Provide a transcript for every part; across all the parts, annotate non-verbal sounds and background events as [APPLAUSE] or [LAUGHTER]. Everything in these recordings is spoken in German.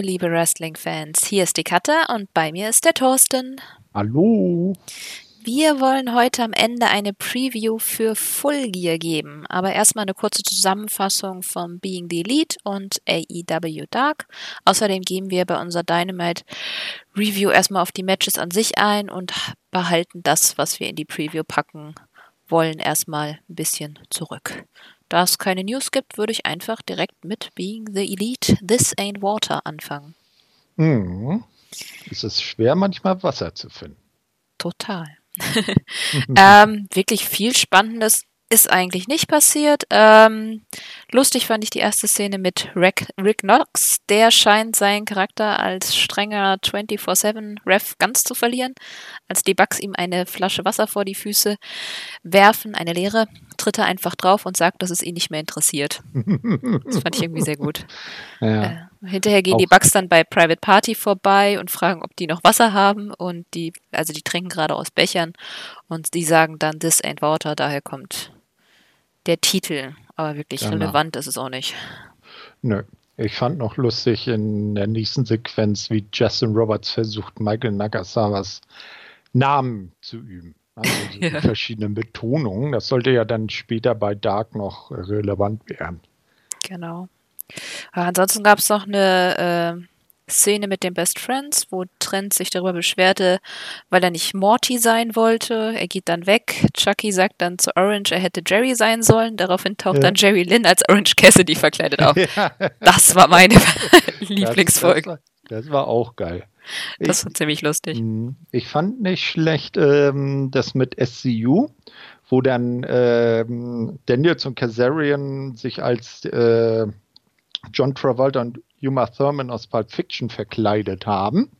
Hallo, liebe Wrestling-Fans. Hier ist die Katte und bei mir ist der Thorsten. Hallo. Wir wollen heute am Ende eine Preview für Full Gear geben, aber erstmal eine kurze Zusammenfassung von Being the Elite und AEW Dark. Außerdem gehen wir bei unserer Dynamite Review erstmal auf die Matches an sich ein und behalten das, was wir in die Preview packen wollen, erstmal ein bisschen zurück. Da es keine News gibt, würde ich einfach direkt mit Being the Elite This Ain't Water anfangen. Mhm. Es ist schwer, manchmal Wasser zu finden. Total. [LAUGHS] ähm, wirklich viel Spannendes ist eigentlich nicht passiert. Ähm, lustig fand ich die erste Szene mit Rick, Rick Knox. Der scheint seinen Charakter als strenger 24-7-Ref ganz zu verlieren. Als die Bugs ihm eine Flasche Wasser vor die Füße werfen, eine leere, tritt er einfach drauf und sagt, dass es ihn nicht mehr interessiert. Das fand ich irgendwie sehr gut. [LAUGHS] Ja. Äh, hinterher gehen Auch. die Bugs dann bei Private Party vorbei und fragen, ob die noch Wasser haben. Und die, also die trinken gerade aus Bechern und die sagen dann, this ain't water, daher kommt der Titel. Aber wirklich genau. relevant ist es auch nicht. Nö. Ich fand noch lustig in der nächsten Sequenz, wie Justin Roberts versucht, Michael Nagasawas Namen zu üben. Also [LAUGHS] ja. verschiedene Betonungen. Das sollte ja dann später bei Dark noch relevant werden. Genau. ansonsten gab es noch eine äh, Szene mit den Best Friends, wo Trent sich darüber beschwerte, weil er nicht Morty sein wollte. Er geht dann weg. Chucky sagt dann zu Orange, er hätte Jerry sein sollen. Daraufhin taucht ja. dann Jerry Lynn als Orange Cassidy verkleidet auf. [LAUGHS] Ja. Das war meine [LAUGHS] Lieblingsfolge. Das, das, das, war auch geil. Das ich, war ziemlich lustig. Hm, ich fand nicht schlecht ähm, das mit SCU, wo dann ähm, Daniels und Kazarian sich als äh, John Travolta und Uma Thurman aus Pulp Fiction verkleidet haben.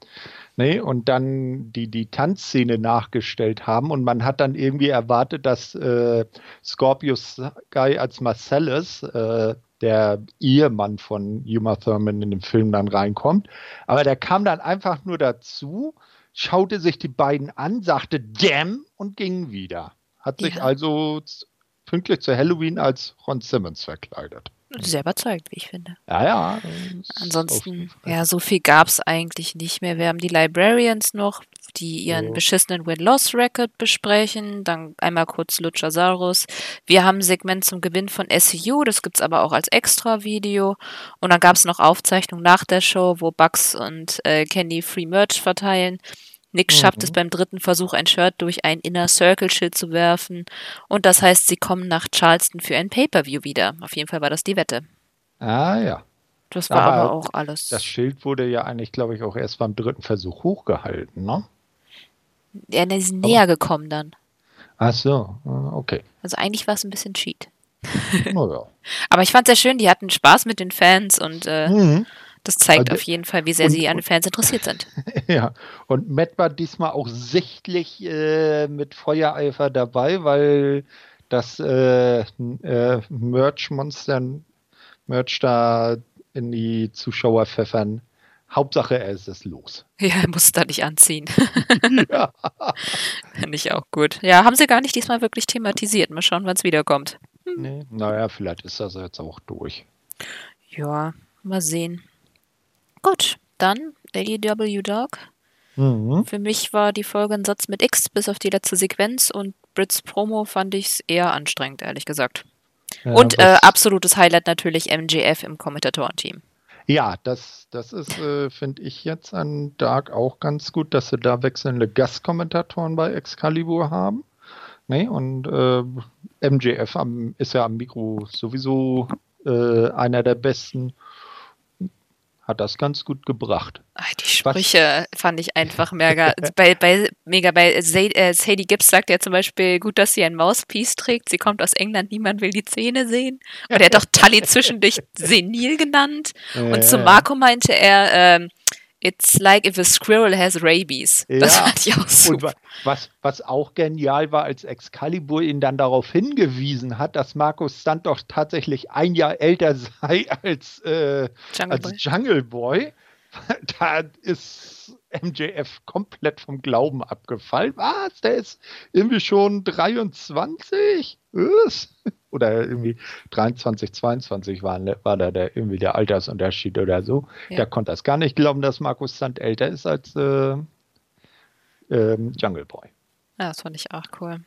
Ne, und dann die, die Tanzszene nachgestellt haben und man hat dann irgendwie erwartet, dass äh, Scorpius Guy als Marcellus, äh, der Ehemann von Uma Thurman in dem Film dann reinkommt. Aber der kam dann einfach nur dazu, schaute sich die beiden an, sagte Damn und ging wieder. Hat sich ja. also pünktlich zu Halloween als Ron Simmons verkleidet. Sehr überzeugt, wie ich finde. Ja, ja. Ansonsten, ja, so viel gab es eigentlich nicht mehr. Wir haben die Librarians noch, die ihren so. beschissenen Win-Loss-Record besprechen. Dann einmal kurz Luchasaurus. Wir haben ein Segment zum Gewinn von SCU, das gibt es aber auch als Extra-Video. Und dann gab es noch Aufzeichnungen nach der Show, wo Bugs und äh, Candy Free Merch verteilen. Nick mhm. schafft es beim dritten Versuch, ein Shirt durch ein Inner Circle Schild zu werfen. Und das heißt, sie kommen nach Charleston für ein Pay-Per-View wieder. Auf jeden Fall war das die Wette. Ah, ja. Das war aber, aber, auch alles. Das Schild wurde ja eigentlich, glaube ich, auch erst beim dritten Versuch hochgehalten, ne? Ja, die sind näher gekommen dann. Ach so, ah, okay. Also eigentlich war es ein bisschen Cheat. [LAUGHS] Oh ja. aber ich fand es sehr schön, die hatten Spaß mit den Fans und äh, mhm. Das zeigt also, auf jeden Fall, wie sehr und, sie an den Fans interessiert sind. [LAUGHS] Ja, und Matt war diesmal auch sichtlich äh, mit Feuereifer dabei, weil das äh, äh, Merch-Monster Merch da in die Zuschauer pfeffern. Hauptsache, er ist es los. [LAUGHS] Ja, er muss da nicht anziehen. [LAUGHS] [LAUGHS] ja. Finde ich auch gut. Ja, haben sie gar nicht diesmal wirklich thematisiert. Mal schauen, wann es wiederkommt. Hm. Nee, naja, vielleicht ist das jetzt auch durch. Ja, mal sehen. Gut, dann AEW Dog. Mhm. Für mich war die Folge ein Satz mit X bis auf die letzte Sequenz und Brits Promo fand ich es eher anstrengend, ehrlich gesagt. Ja, und äh, absolutes Highlight natürlich MJF im Kommentatorenteam. Ja, das, das ist, äh, finde ich jetzt an Dark auch ganz gut, dass sie da wechselnde Gastkommentatoren bei Excalibur haben. Nee, und äh, MJF am, ist ja am Mikro sowieso äh, einer der besten hat das ganz gut gebracht. Ach, die Sprüche Was? fand ich einfach mega. [LAUGHS] bei, bei, mega bei äh, Sadie Gibbs sagt ja zum Beispiel, gut, dass sie ein Mouthpiece trägt. Sie kommt aus England, niemand will die Zähne sehen. Und er hat doch Tully [LAUGHS] zwischendurch senil genannt. Und zu Marco meinte er, ähm, It's like if a squirrel has rabies. Ja. Das fand ich auch super. Und was, was auch genial war, als Excalibur ihn dann darauf hingewiesen hat, dass Markus Stunt doch tatsächlich ein Jahr älter [LAUGHS] sei als, äh, Jungle, als Boy. Jungle Boy. [LAUGHS] Da ist MJF komplett vom Glauben abgefallen. Was? Der ist irgendwie schon 23? Was? [LAUGHS] Oder irgendwie 23, 22 war, war da der, irgendwie der Altersunterschied oder so. Ja. Der konnte das gar nicht glauben, dass Markus Sand älter ist als äh, ähm, Jungle Boy. Ja, das fand ich auch cool.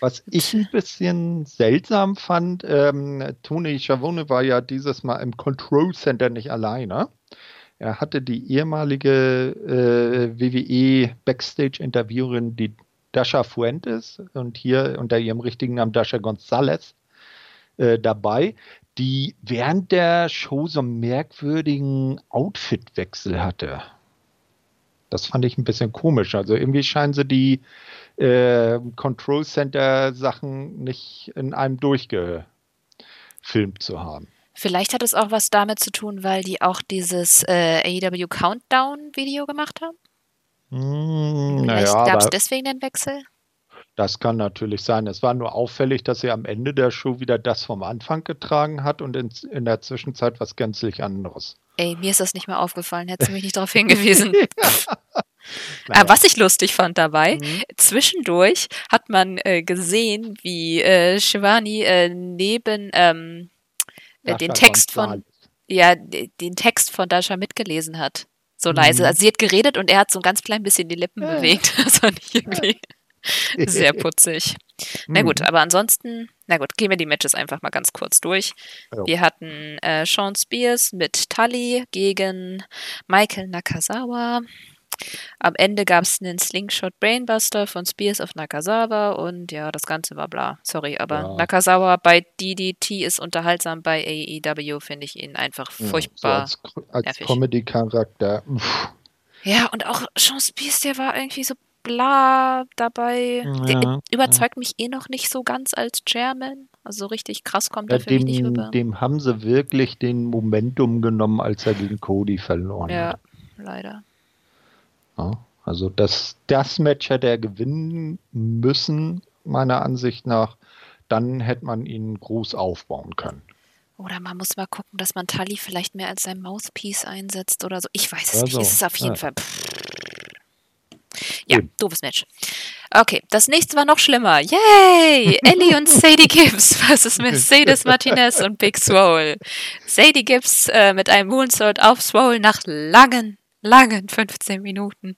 Was ich ein bisschen seltsam fand, ähm, Tony Schiavone war ja dieses Mal im Control Center nicht alleine. Er hatte die ehemalige äh, WWE Backstage-Interviewerin, die Dasha Fuentes, und hier unter ihrem richtigen Namen Dasha Gonzalez, äh, dabei, die während der Show so einen merkwürdigen Outfitwechsel hatte. Das fand ich ein bisschen komisch. Also irgendwie scheinen sie die äh, Control Center Sachen nicht in einem durchgefilmt zu haben. Vielleicht hat es auch was damit zu tun, weil die auch dieses äh, AEW Countdown-Video gemacht haben. Mm, Vielleicht naja, gab es deswegen den Wechsel. Das kann natürlich sein. Es war nur auffällig, dass sie am Ende der Show wieder das vom Anfang getragen hat und in, in der Zwischenzeit was gänzlich anderes. Ey, mir ist das nicht mehr aufgefallen. Hättest du mich nicht darauf hingewiesen. [LAUGHS] naja. was ich lustig fand dabei, mhm. zwischendurch hat man äh, gesehen, wie äh, Shivani äh, neben ähm, äh, den Text von ja, den Text von Dasha mitgelesen hat. So leise. Mhm. Also sie hat geredet und er hat so ein ganz klein bisschen die Lippen ja. bewegt. [LAUGHS] Das fand ich irgendwie sehr putzig. Na gut, mhm. aber ansonsten, na gut, gehen wir die Matches einfach mal ganz kurz durch. Ja. Wir hatten äh, Sean Spears mit Tully gegen Michael Nakazawa. Am Ende gab es einen Slingshot Brainbuster von Spears auf Nakazawa und ja, das Ganze war bla. Sorry, aber ja. Nakazawa bei DDT ist unterhaltsam, bei AEW finde ich ihn einfach furchtbar. Ja, so als, als Comedy-Charakter. Ja, und auch Sean Spears, der war irgendwie so bla dabei. Ja, der überzeugt ja. mich eh noch nicht so ganz als Chairman. Also so richtig krass kommt ja, er für dem, mich nicht rüber. Dem haben sie wirklich den Momentum genommen, als er gegen Cody verloren ja, hat. Ja, leider. Also das, das Match hätte er gewinnen müssen, meiner Ansicht nach. Dann hätte man ihn groß aufbauen können. Oder man muss mal gucken, dass man Tully vielleicht mehr als sein Mouthpiece einsetzt oder so. Ich weiß es nicht. Es ist auf jeden Fall. Pff ja, Gut. doofes Match. Okay, das nächste war noch schlimmer. Yay! [LAUGHS] Ellie und Sadie Gibbs versus Mercedes [LAUGHS] Martinez und Big Swole. Sadie Gibbs äh, mit einem Moonsault auf Swole nach langen, langen 15 Minuten.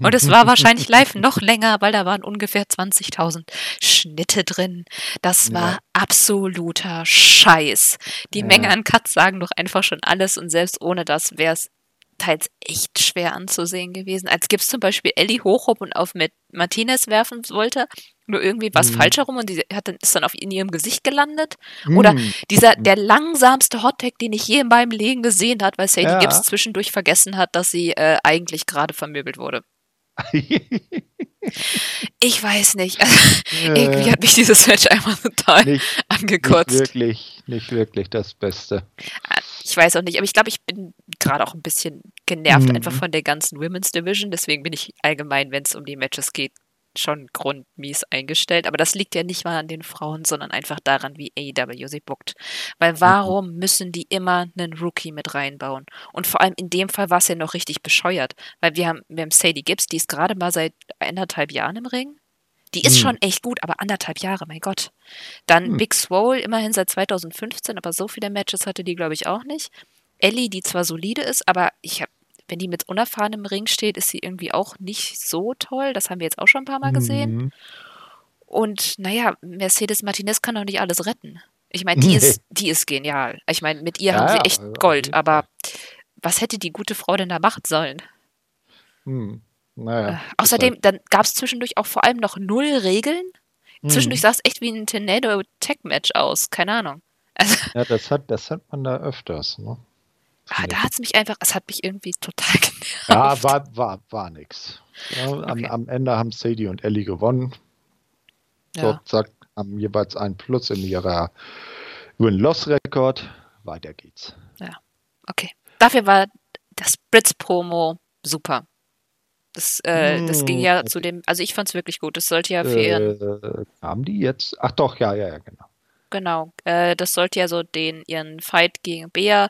Und es war wahrscheinlich live [LAUGHS] noch länger, weil da waren ungefähr 20.000 Schnitte drin. Das war ja. absoluter Scheiß. Die ja. Menge an Cuts sagen doch einfach schon alles und selbst ohne das wäre es teils echt schwer anzusehen gewesen. Als Gibbs zum Beispiel Ellie hochhob und auf mit Martinez werfen wollte, nur irgendwie was mm. falsch herum und die hat dann, ist dann auf in ihrem Gesicht gelandet. Mm. Oder dieser, der langsamste Hottag, den ich je in meinem Leben gesehen hat, weil Sadie ja. Gibbs zwischendurch vergessen hat, dass sie äh, eigentlich gerade vermöbelt wurde. [LAUGHS] ich weiß nicht. Äh, irgendwie hat mich dieses Match einfach total nicht, angekotzt. Nicht wirklich, nicht wirklich das Beste. Ah, ich weiß auch nicht, aber ich glaube, ich bin gerade auch ein bisschen genervt mhm. einfach von der ganzen Women's Division. Deswegen bin ich allgemein, wenn es um die Matches geht, schon grundmies eingestellt. Aber das liegt ja nicht mal an den Frauen, sondern einfach daran, wie AEW sie bookt. Weil mhm. warum müssen die immer einen Rookie mit reinbauen? Und vor allem in dem Fall war es ja noch richtig bescheuert. Weil wir haben, wir haben Sadie Gibbs, die ist gerade mal seit anderthalb Jahren im Ring. Die ist hm. schon echt gut, aber anderthalb Jahre, mein Gott. Dann hm. Big Swole, immerhin seit 2015, aber so viele Matches hatte die, glaube ich, auch nicht. Ellie, die zwar solide ist, aber ich habe, wenn die mit unerfahrenem Ring steht, ist sie irgendwie auch nicht so toll. Das haben wir jetzt auch schon ein paar Mal gesehen. Mhm. Und naja, Mercedes Martinez kann doch nicht alles retten. Ich meine, die, ist, die ist genial. Ich meine, mit ihr ja, haben sie echt Gold, aber was hätte die gute Frau denn da machen sollen? Hm. Naja, äh, außerdem, halt dann gab es zwischendurch auch vor allem noch null Regeln. Hm. Zwischendurch sah es echt wie ein Tornado Tech Match aus. Keine Ahnung. Also, ja, das hat, das hat man da öfters. Ne? Ah, da hat es mich einfach, es hat mich irgendwie total [LAUGHS] genervt. Ja, war, war, war nix. Ja, okay. am, am, Ende haben Sadie und Ellie gewonnen. Ja. Dort sagt, haben jeweils ein Plus in ihrer Win-Loss-Rekord. Weiter geht's. Ja, okay. Dafür war das Blitz-Promo super. Das, äh, hm, das ging ja okay. zu dem, also ich fand es wirklich gut. Das sollte ja für äh, Haben die jetzt? Ach doch, ja, ja, ja, genau. Genau, äh, das sollte ja so den ihren Fight gegen Bea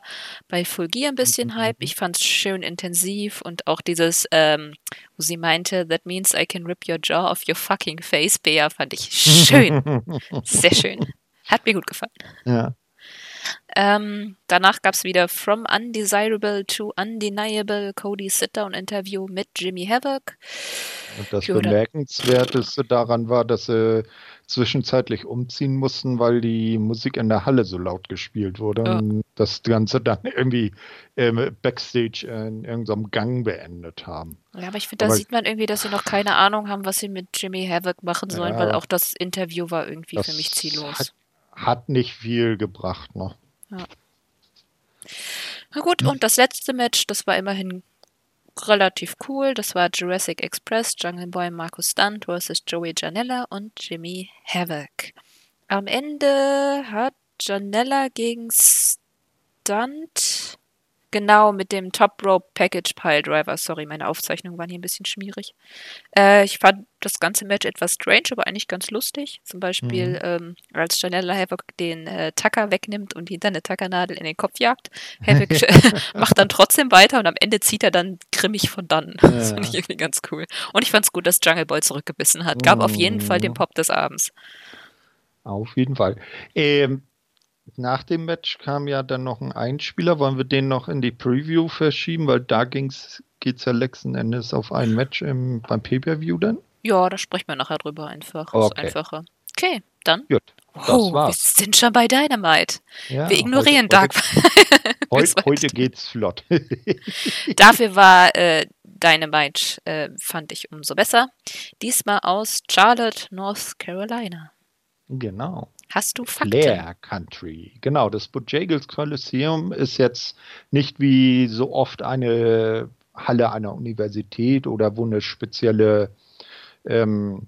bei Full Gear ein bisschen Mhm. hype. Ich fand's schön intensiv und auch dieses, ähm, wo sie meinte, that means I can rip your jaw off your fucking face, Bea, fand ich schön. [LAUGHS] Sehr schön. Hat mir gut gefallen. ja. Ähm, danach gab's wieder From Undesirable to Undeniable Cody Sit-Down-Interview mit Jimmy Havoc. Und das Bemerkenswerteste daran war, dass sie zwischenzeitlich umziehen mussten, weil die Musik in der Halle so laut gespielt wurde Ja. und das Ganze dann [LAUGHS] irgendwie ähm, Backstage in irgendeinem Gang beendet haben. Ja, aber ich finde, da sieht man irgendwie, dass sie noch keine Ahnung haben, was sie mit Jimmy Havoc machen sollen, Ja. weil auch das Interview war irgendwie für mich ziellos. Hat, hat nicht viel gebracht noch. Na gut, und das letzte Match, das war immerhin relativ cool. Das war Jurassic Express, Jungle Boy Markus Stunt versus Joey Janella und Jimmy Havoc. Am Ende hat Janella gegen Stunt genau mit dem Top Rope Package Pile Driver. Sorry, meine Aufzeichnungen waren hier ein bisschen schmierig. Äh, ich fand das ganze Match etwas strange, aber eigentlich ganz lustig. Zum Beispiel, Mhm. ähm, als Janella Havoc den äh, Tacker wegnimmt und dann eine Tackernadel in den Kopf jagt. [LAUGHS] Havoc macht dann trotzdem weiter und am Ende zieht er dann grimmig von dann. [LAUGHS] Das Ja. fand ich irgendwie ganz cool. Und ich fand es gut, dass Jungle Boy zurückgebissen hat. Gab auf jeden Fall den Mhm. Pop des Abends. Auf jeden Fall. Ähm, nach dem Match kam ja dann noch ein Einspieler. Wollen wir den noch in die Preview verschieben? Weil da ging's, geht's ja letzten Endes auf ein Match im, beim Pay-Per-View dann. Ja, da sprechen wir nachher drüber einfach. Ist Okay. einfacher. Okay, dann. Gut, das Oh, wir sind schon bei Dynamite. Ja, wir ignorieren heute, Dark. [LAUGHS] Heute, heute heute. geht's flott. [LAUGHS] Dafür war äh, Dynamite, äh, fand ich umso besser. Diesmal aus Charlotte, North Carolina. genau. Hast du Fakten? Flair Country. Genau, das Bojangles Coliseum ist jetzt nicht wie so oft eine Halle einer Universität oder wo eine spezielle ähm,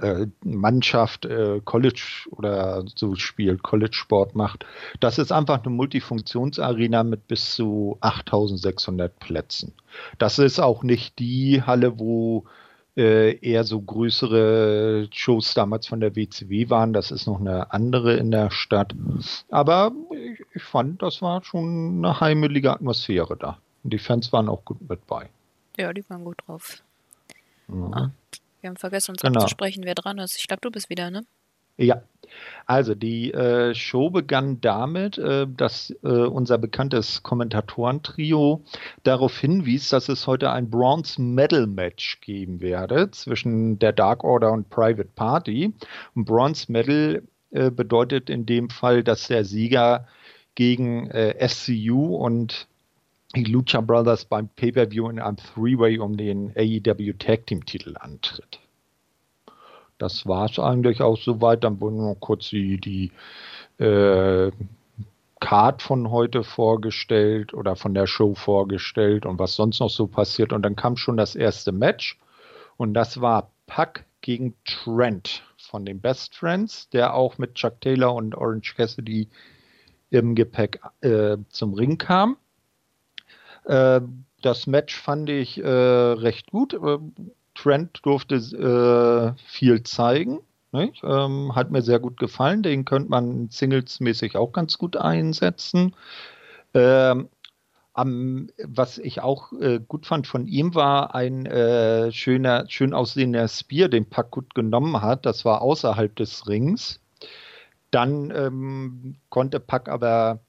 äh, Mannschaft äh, College oder so spielt, College-Sport macht. Das ist einfach eine Multifunktionsarena mit bis zu 8600 Plätzen. Das ist auch nicht die Halle, wo äh, eher so größere Shows damals von der WCW waren. Das ist noch eine andere in der Stadt. Aber ich, ich fand, das war schon eine heimelige Atmosphäre da. Und die Fans waren auch gut mit bei. Ja, die waren gut drauf. Mhm. Ah. Wir haben vergessen, uns Genau. abzusprechen, wer dran ist. Ich glaube, du bist wieder, ne? Ja, also die äh, Show begann damit, äh, dass äh, unser bekanntes Kommentatoren-Trio darauf hinwies, dass es heute ein Bronze Medal Match geben werde zwischen der Dark Order und Private Party. Und Bronze Medal äh, bedeutet in dem Fall, dass der Sieger gegen äh, SCU und die Lucha Brothers beim Pay-Per-View in einem Three-Way um den AEW Tag Team-Titel antritt. Das war es eigentlich auch soweit. Dann wurden noch kurz die, die äh, Card von heute vorgestellt oder von der Show vorgestellt und was sonst noch so passiert. Und dann kam schon das erste Match. Und das war Puck gegen Trent von den Best Friends, der auch mit Chuck Taylor und Orange Cassidy im Gepäck äh, zum Ring kam. Äh, das Match fand ich äh, recht gut. Trent durfte äh, viel zeigen. Ähm, hat mir sehr gut gefallen. Den könnte man singlesmäßig auch ganz gut einsetzen. Ähm, am, was ich auch äh, gut fand von ihm war ein äh, schöner, schön aussehender Spear, den Pack gut genommen hat. Das war außerhalb des Rings. Dann ähm, konnte Pack aber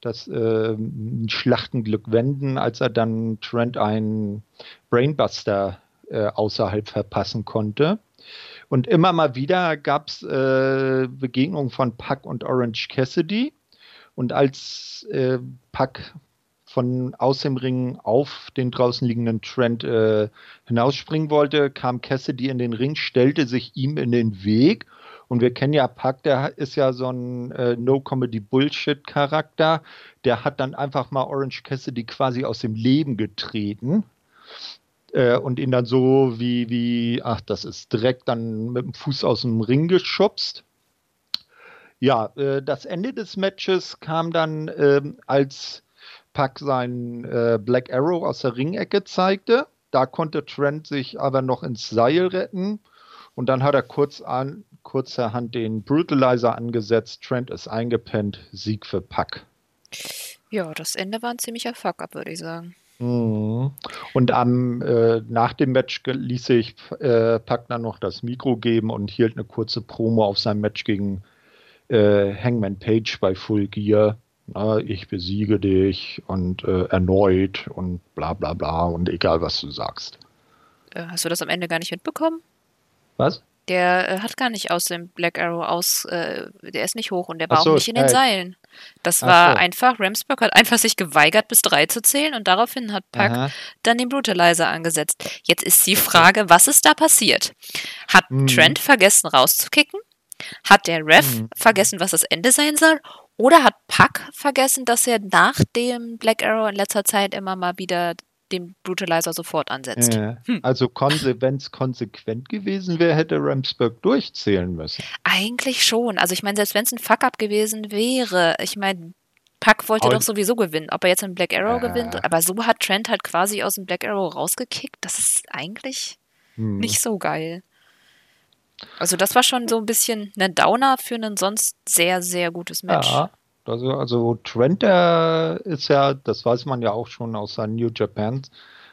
das äh, Schlachtenglück wenden, als er dann Trent einen Brainbuster äh, außerhalb verpassen konnte. Und immer mal wieder gab es äh, Begegnungen von Puck und Orange Cassidy. Und als äh, Puck von aus dem Ring auf den draußen liegenden Trent äh, hinausspringen wollte, kam Cassidy in den Ring, stellte sich ihm in den Weg. Und wir kennen ja Puck, der ist ja so ein äh, No-Comedy-Bullshit-Charakter. Der hat dann einfach mal Orange Cassidy quasi aus dem Leben getreten äh, und ihn dann so wie, wie, ach, das ist direkt dann mit dem Fuß aus dem Ring geschubst. Ja, äh, das Ende des Matches kam dann, ähm, als Puck seinen äh, Black Arrow aus der Ringecke zeigte. Da konnte Trent sich aber noch ins Seil retten. Und dann hat er kurz, an, kurzerhand den Brutalizer angesetzt. Trent ist eingepennt. Sieg für Pack. Ja, das Ende war ein ziemlicher Fuck-up, würde ich sagen. Mhm. Und am, äh, nach dem Match ließ sich äh, Pack dann noch das Mikro geben und hielt eine kurze Promo auf sein Match gegen äh, Hangman Page bei Full Gear. Na, ich besiege dich und äh, erneut und bla bla bla und egal was du sagst. Äh, hast du das am Ende gar nicht mitbekommen? Was? Der äh, hat gar nicht aus dem Black Arrow aus, äh, der ist nicht hoch und der war so, auch nicht in den Seilen. Das ach war so. einfach, Ramsburg hat einfach sich geweigert, bis drei zu zählen und daraufhin hat Pack Aha. dann den Brutalizer angesetzt. Jetzt ist die Frage, was ist da passiert? Hat Mhm. Trent vergessen rauszukicken? Hat der Ref Mhm. vergessen, was das Ende sein soll? Oder hat Pack vergessen, dass er nach dem Black Arrow in letzter Zeit immer mal wieder den Brutalizer sofort ansetzt? Äh, Hm. Also wenn es konsequent gewesen wäre, hätte Ramsburg durchzählen müssen. Eigentlich schon. Also ich meine, selbst wenn es ein Fuck-up gewesen wäre, ich meine, Pack wollte Aber- doch sowieso gewinnen. Ob er jetzt im Black Arrow Ja. gewinnt, aber so hat Trent halt quasi aus dem Black Arrow rausgekickt. Das ist eigentlich Hm. nicht so geil. Also das war schon so ein bisschen ein Downer für ein sonst sehr, sehr gutes Match. Ja, also, also Trent, der ist ja, das weiß man ja auch schon aus seinen New Japan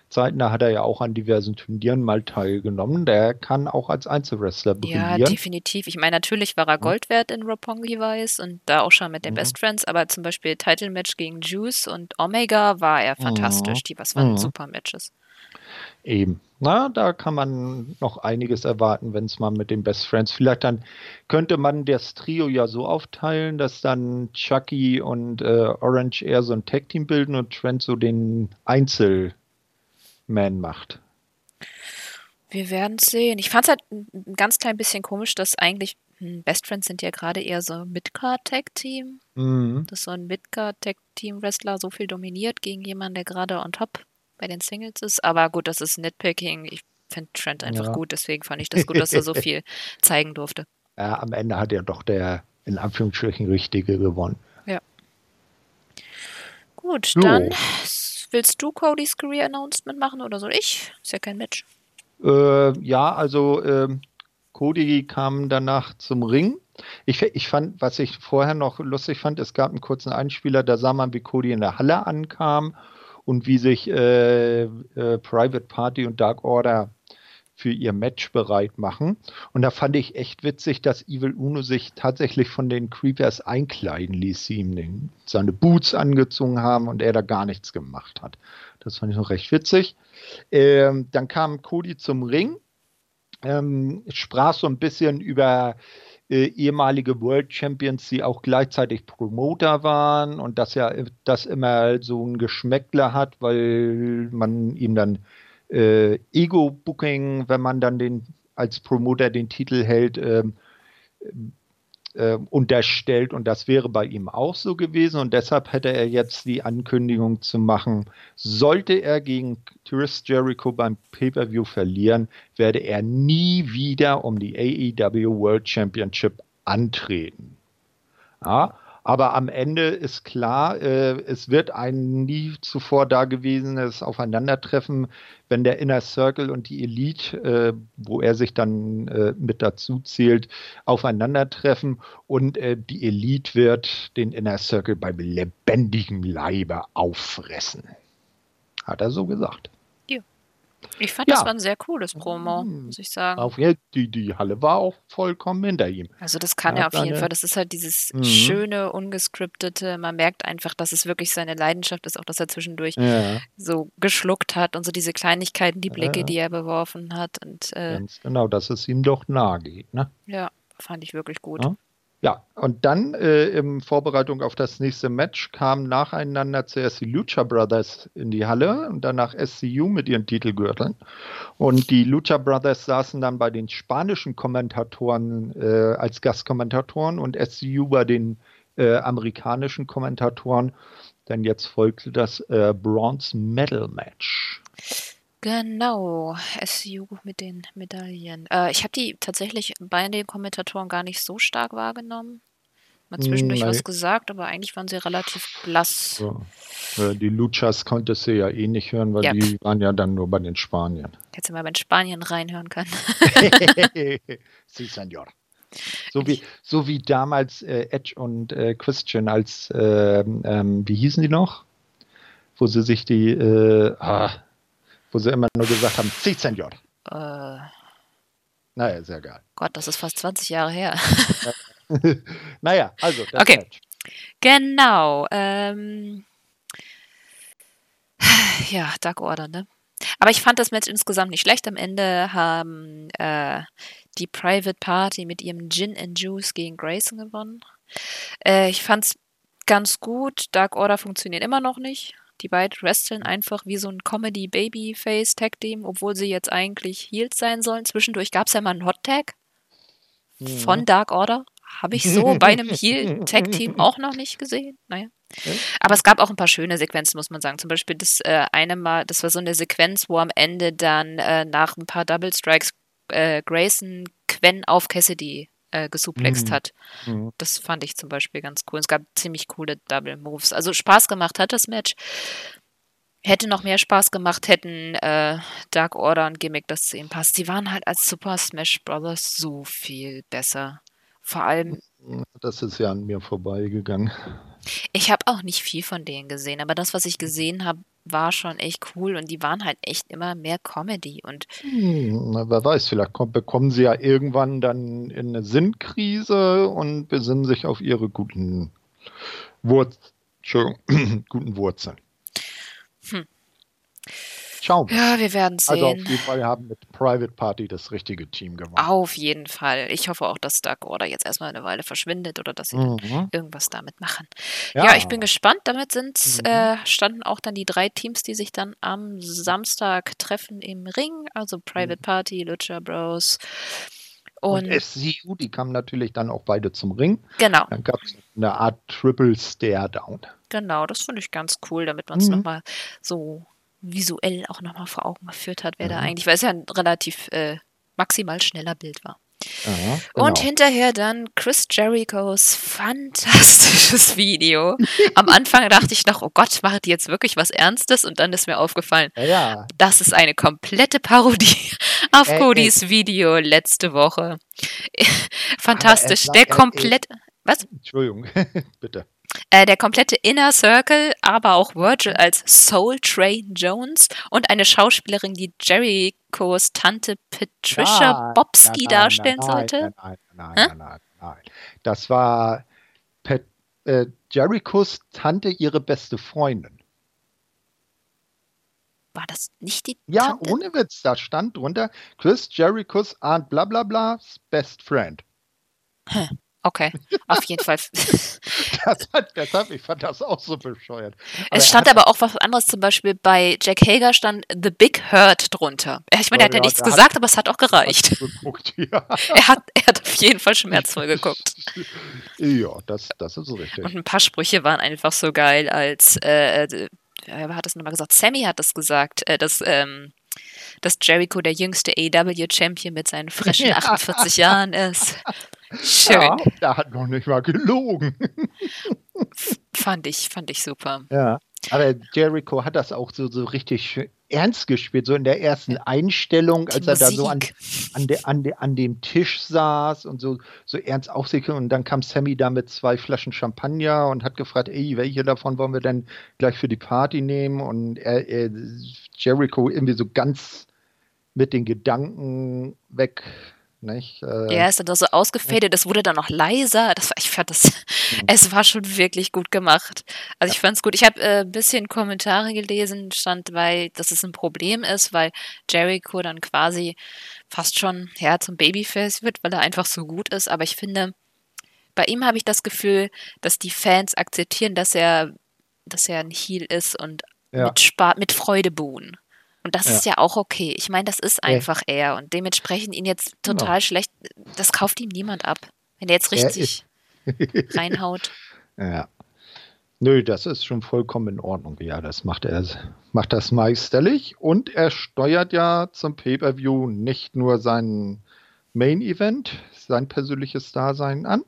Zeiten, da hat er ja auch an diversen Turnieren mal teilgenommen. Der kann auch als Einzelwrestler Ja, brillieren. definitiv. Ich meine, natürlich war er Gold wert in Roppongi Weiß und da auch schon mit den Mhm. Best Friends, aber zum Beispiel Title Match gegen Juice und Omega war er fantastisch. Die, was waren Mhm. super Matches. Eben. Na, da kann man noch einiges erwarten, wenn es mal mit den Best Friends. Vielleicht dann könnte man das Trio ja so aufteilen, dass dann Chucky und äh, Orange eher so ein Tag-Team bilden und Trent so den Einzelman macht. Wir werden sehen. Ich fand es halt ein ein ganz klein bisschen komisch, dass eigentlich hm, Best Friends sind ja gerade eher so Midcard-Tag-Team. Mhm. Dass so ein Midcard-Tag-Team-Wrestler so viel dominiert gegen jemanden, der gerade on top bei den Singles ist. Aber gut, das ist Nitpicking. Ich finde Trent einfach Ja. gut, deswegen fand ich das gut, dass er so [LAUGHS] viel zeigen durfte. Ja, am Ende hat ja doch der in Anführungsstrichen Richtige gewonnen. Gut, Jo. dann willst du Codys Career Announcement machen oder soll ich? Ist ja kein Match. Äh, ja, also ähm, Cody kam danach zum Ring. Ich, ich fand, was ich vorher noch lustig fand, es gab einen kurzen Einspieler, da sah man, wie Cody in der Halle ankam und wie sich äh, äh, Private Party und Dark Order für ihr Match bereit machen. Und da fand ich echt witzig, dass Evil Uno sich tatsächlich von den Creepers einkleiden ließ, sie ihm den, seine Boots angezogen haben und er da gar nichts gemacht hat. Das fand ich noch recht witzig. Ähm, dann kam Cody zum Ring, ähm, sprach so ein bisschen über äh, ehemalige World Champions, die auch gleichzeitig Promoter waren und dass ja das immer so ein Geschmäckler hat, weil man ihm dann äh, Ego-Booking, wenn man dann den als Promoter den Titel hält, ähm, äh, unterstellt und das wäre bei ihm auch so gewesen und deshalb hätte er jetzt die Ankündigung zu machen, sollte er gegen Chris Jericho beim Pay-per-View verlieren, werde er nie wieder um die AEW World Championship antreten. Ja, aber am Ende ist klar, äh, es wird ein nie zuvor dagewesenes Aufeinandertreffen, wenn der Inner Circle und die Elite, äh, wo er sich dann äh, mit dazu zählt, aufeinandertreffen und äh, die Elite wird den Inner Circle bei lebendigem Leibe auffressen. Hat er so gesagt. Ich fand, Ja. das war ein sehr cooles Promo, Mhm. muss ich sagen. Auf, die, die Halle war auch vollkommen hinter ihm. Also das kann Ja, er auf jeden Fall. Das ist halt dieses Mhm. schöne, ungescriptete. Man merkt einfach, dass es wirklich seine Leidenschaft ist, auch dass er zwischendurch Ja, so geschluckt hat und so diese Kleinigkeiten, die Blicke, Ja. die er beworfen hat. Und äh, ganz genau, dass es ihm doch nahe geht. Ne? ja, fand ich wirklich gut. Ja. Ja, und dann äh, in Vorbereitung auf das nächste Match kamen nacheinander zuerst die Lucha Brothers in die Halle und danach SCU mit ihren Titelgürteln. Und die Lucha Brothers saßen dann bei den spanischen Kommentatoren äh, als Gastkommentatoren und SCU bei den äh, amerikanischen Kommentatoren. Denn jetzt folgte das äh, Bronze Medal Match. Genau, SCU mit den Medaillen. Äh, ich habe die tatsächlich bei den Kommentatoren gar nicht so stark wahrgenommen. Mal zwischendurch Hm, was nein. gesagt, aber eigentlich waren sie relativ blass. So. Äh, die Luchas konntest du ja eh nicht hören, weil Ja. die waren ja dann nur bei den Spaniern. Hätte mal bei den Spanien reinhören können. [LAUGHS] [LAUGHS] sí, señor. So wie, so wie damals äh, Edge und äh, Christian als, ähm, ähm, wie hießen die noch? Wo sie sich die, äh, ah, wo sie immer nur gesagt haben, C Senior. Äh, naja, sehr geil. Gott, das ist fast 20 Jahre her. [LAUGHS] naja, also. okay. Match. Genau. Ähm, ja, Dark Order, ne? Aber ich fand das Match insgesamt nicht schlecht. Am Ende haben äh, die Private Party mit ihrem Gin and Juice gegen Grayson gewonnen. Äh, ich fand's ganz gut. Dark Order funktioniert immer noch nicht. Die beiden wresteln einfach wie so ein Comedy-Babyface-Tag-Team, obwohl sie jetzt eigentlich Heels sein sollen. Zwischendurch gab es ja mal einen Hot-Tag ja. von Dark Order. Habe ich so bei einem Heel-Tag-Team [LAUGHS] auch noch nicht gesehen. Naja. Aber es gab auch ein paar schöne Sequenzen, muss man sagen. Zum Beispiel das äh, eine Mal, das war so eine Sequenz, wo am Ende dann äh, nach ein paar Double Strikes äh, Grayson Quen auf Cassidy äh, gesuplext mhm. hat. Mhm. Das fand ich zum Beispiel ganz cool. Es gab ziemlich coole Double Moves. Also Spaß gemacht hat das Match. Hätte noch mehr Spaß gemacht, hätten äh, Dark Order und Gimmick das zu ihm passt. Die waren halt als Super Smash Brothers so viel besser. Vor allem. Das ist ja an mir vorbeigegangen. Ich habe auch nicht viel von denen gesehen, aber das, was ich gesehen habe, war schon echt cool und die waren halt echt immer mehr Comedy und hm, wer weiß, vielleicht bekommen sie ja irgendwann dann in eine Sinnkrise und besinnen sich auf ihre guten, Wurz [CLEARS THROAT] guten Wurzeln. Schauen wir. Ja, wir werden sehen. Also auf jeden Fall haben mit Private Party das richtige Team gewonnen. Auf jeden Fall. Ich hoffe auch, dass Dark Order jetzt erstmal eine Weile verschwindet oder dass sie mhm. irgendwas damit machen. Ja. ja. ich bin gespannt. Damit sind, mhm. äh, standen auch dann die drei Teams, die sich dann am Samstag treffen im Ring. Also Private mhm. Party, Lucha Bros. Und, und SCU, die kamen natürlich dann auch beide zum Ring. Genau. Dann gab es eine Art Triple Stare Down. Genau, das finde ich ganz cool, damit man es mhm. nochmal so visuell auch nochmal vor Augen geführt hat, wer mhm. da eigentlich, weil es ja ein relativ äh, maximal schneller Bild war. Aha, genau. Und hinterher dann Chris Jerichos fantastisches [LAUGHS] Video. Am Anfang dachte ich noch, oh Gott, macht die jetzt wirklich was Ernstes? Und dann ist mir aufgefallen, ja, ja. das ist eine komplette Parodie [LAUGHS] auf äh, Codys äh. Video letzte Woche. Fantastisch. Der komplett. Was? Entschuldigung, [LAUGHS] bitte. Äh, der komplette Inner Circle, aber auch Virgil als Soul Train Jones und eine Schauspielerin, die Jerichos Tante Patricia ja, Bobski ja, nein, darstellen nein, sollte. Nein, nein, nein, nein, nein, nein, Das war Pat, äh, Jerichos Tante, ihre beste Freundin. War das nicht die Ja, Tante? ohne Witz, da stand drunter Chris Jerichos Aunt bla bla bla Best Friend. Hm. Okay, auf jeden Fall. [LAUGHS] das hat, deshalb, ich fand das auch so bescheuert. Aber es stand aber auch was anderes, zum Beispiel bei Jack Hager stand The Big Hurt drunter. Ich meine, er hat ja, ja nichts gesagt, hat, aber es hat auch gereicht. Hat geguckt, [LAUGHS] ja. er, hat, er hat auf jeden Fall schmerzvoll geguckt. Ja, das, das ist richtig. Und ein paar Sprüche waren einfach so geil, als, äh, äh wer hat das nochmal gesagt? Sammy hat das gesagt, äh, dass, ähm, dass Jericho der jüngste AW-Champion mit seinen frischen [LAUGHS] ja. 48 Jahren ist. Schön. Ja, der hat noch nicht mal gelogen. fand ich, fand ich super. Ja. Aber Jericho hat das auch so, so richtig ernst gespielt, so in der ersten Einstellung, als er da so an, an, de, an, de, an dem Tisch saß und so, so ernst aufsicherte. Und dann kam Sammy da mit zwei Flaschen Champagner und hat gefragt, ey, welche davon wollen wir denn gleich für die Party nehmen? Und er, er, Jericho irgendwie so ganz mit den Gedanken weg nicht? Äh, ja, ist dann so ausgefadet, es wurde dann noch leiser. Das war, ich fand das, mhm. [LAUGHS] es war schon wirklich gut gemacht. Also ich fand es gut. Ich habe äh, ein bisschen Kommentare gelesen, stand, weil dass es ein Problem ist, weil Jericho dann quasi fast schon ja, zum Babyface wird, weil er einfach so gut ist. Aber ich finde, bei ihm habe ich das Gefühl, dass die Fans akzeptieren, dass er, dass er ein Heel ist und ja. mit, Spa mit Freude buhen. Und das ja. ist ja auch okay. Ich meine, das ist einfach ja. er. Und dementsprechend ihn jetzt genau. total genau. schlecht, das kauft ihm niemand ab. Wenn er jetzt richtig [LAUGHS] reinhaut. Ja. Nö, das ist schon vollkommen in Ordnung. Ja, das macht er, macht das meisterlich. Und er steuert ja zum Pay-Per-View nicht nur sein Main-Event, sein persönliches Dasein an,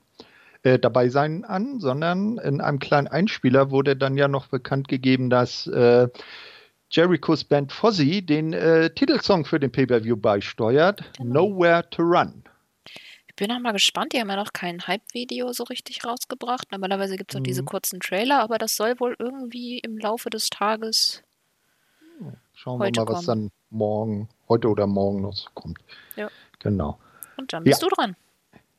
äh, dabei sein an, sondern in einem kleinen Einspieler wurde dann ja noch bekannt gegeben, dass äh, Jerichos Band Fozzy den äh, Titelsong für den Pay-Per-View beisteuert, genau. Nowhere to Run. Ich bin auch mal gespannt. Die haben ja noch kein Hype-Video so richtig rausgebracht. Normalerweise gibt es auch mhm. diese kurzen Trailer, aber das soll wohl irgendwie im Laufe des Tages. Schauen wir mal, kommen. was dann morgen, heute oder morgen noch so kommt. Ja. Genau. Und dann bist ja. du dran.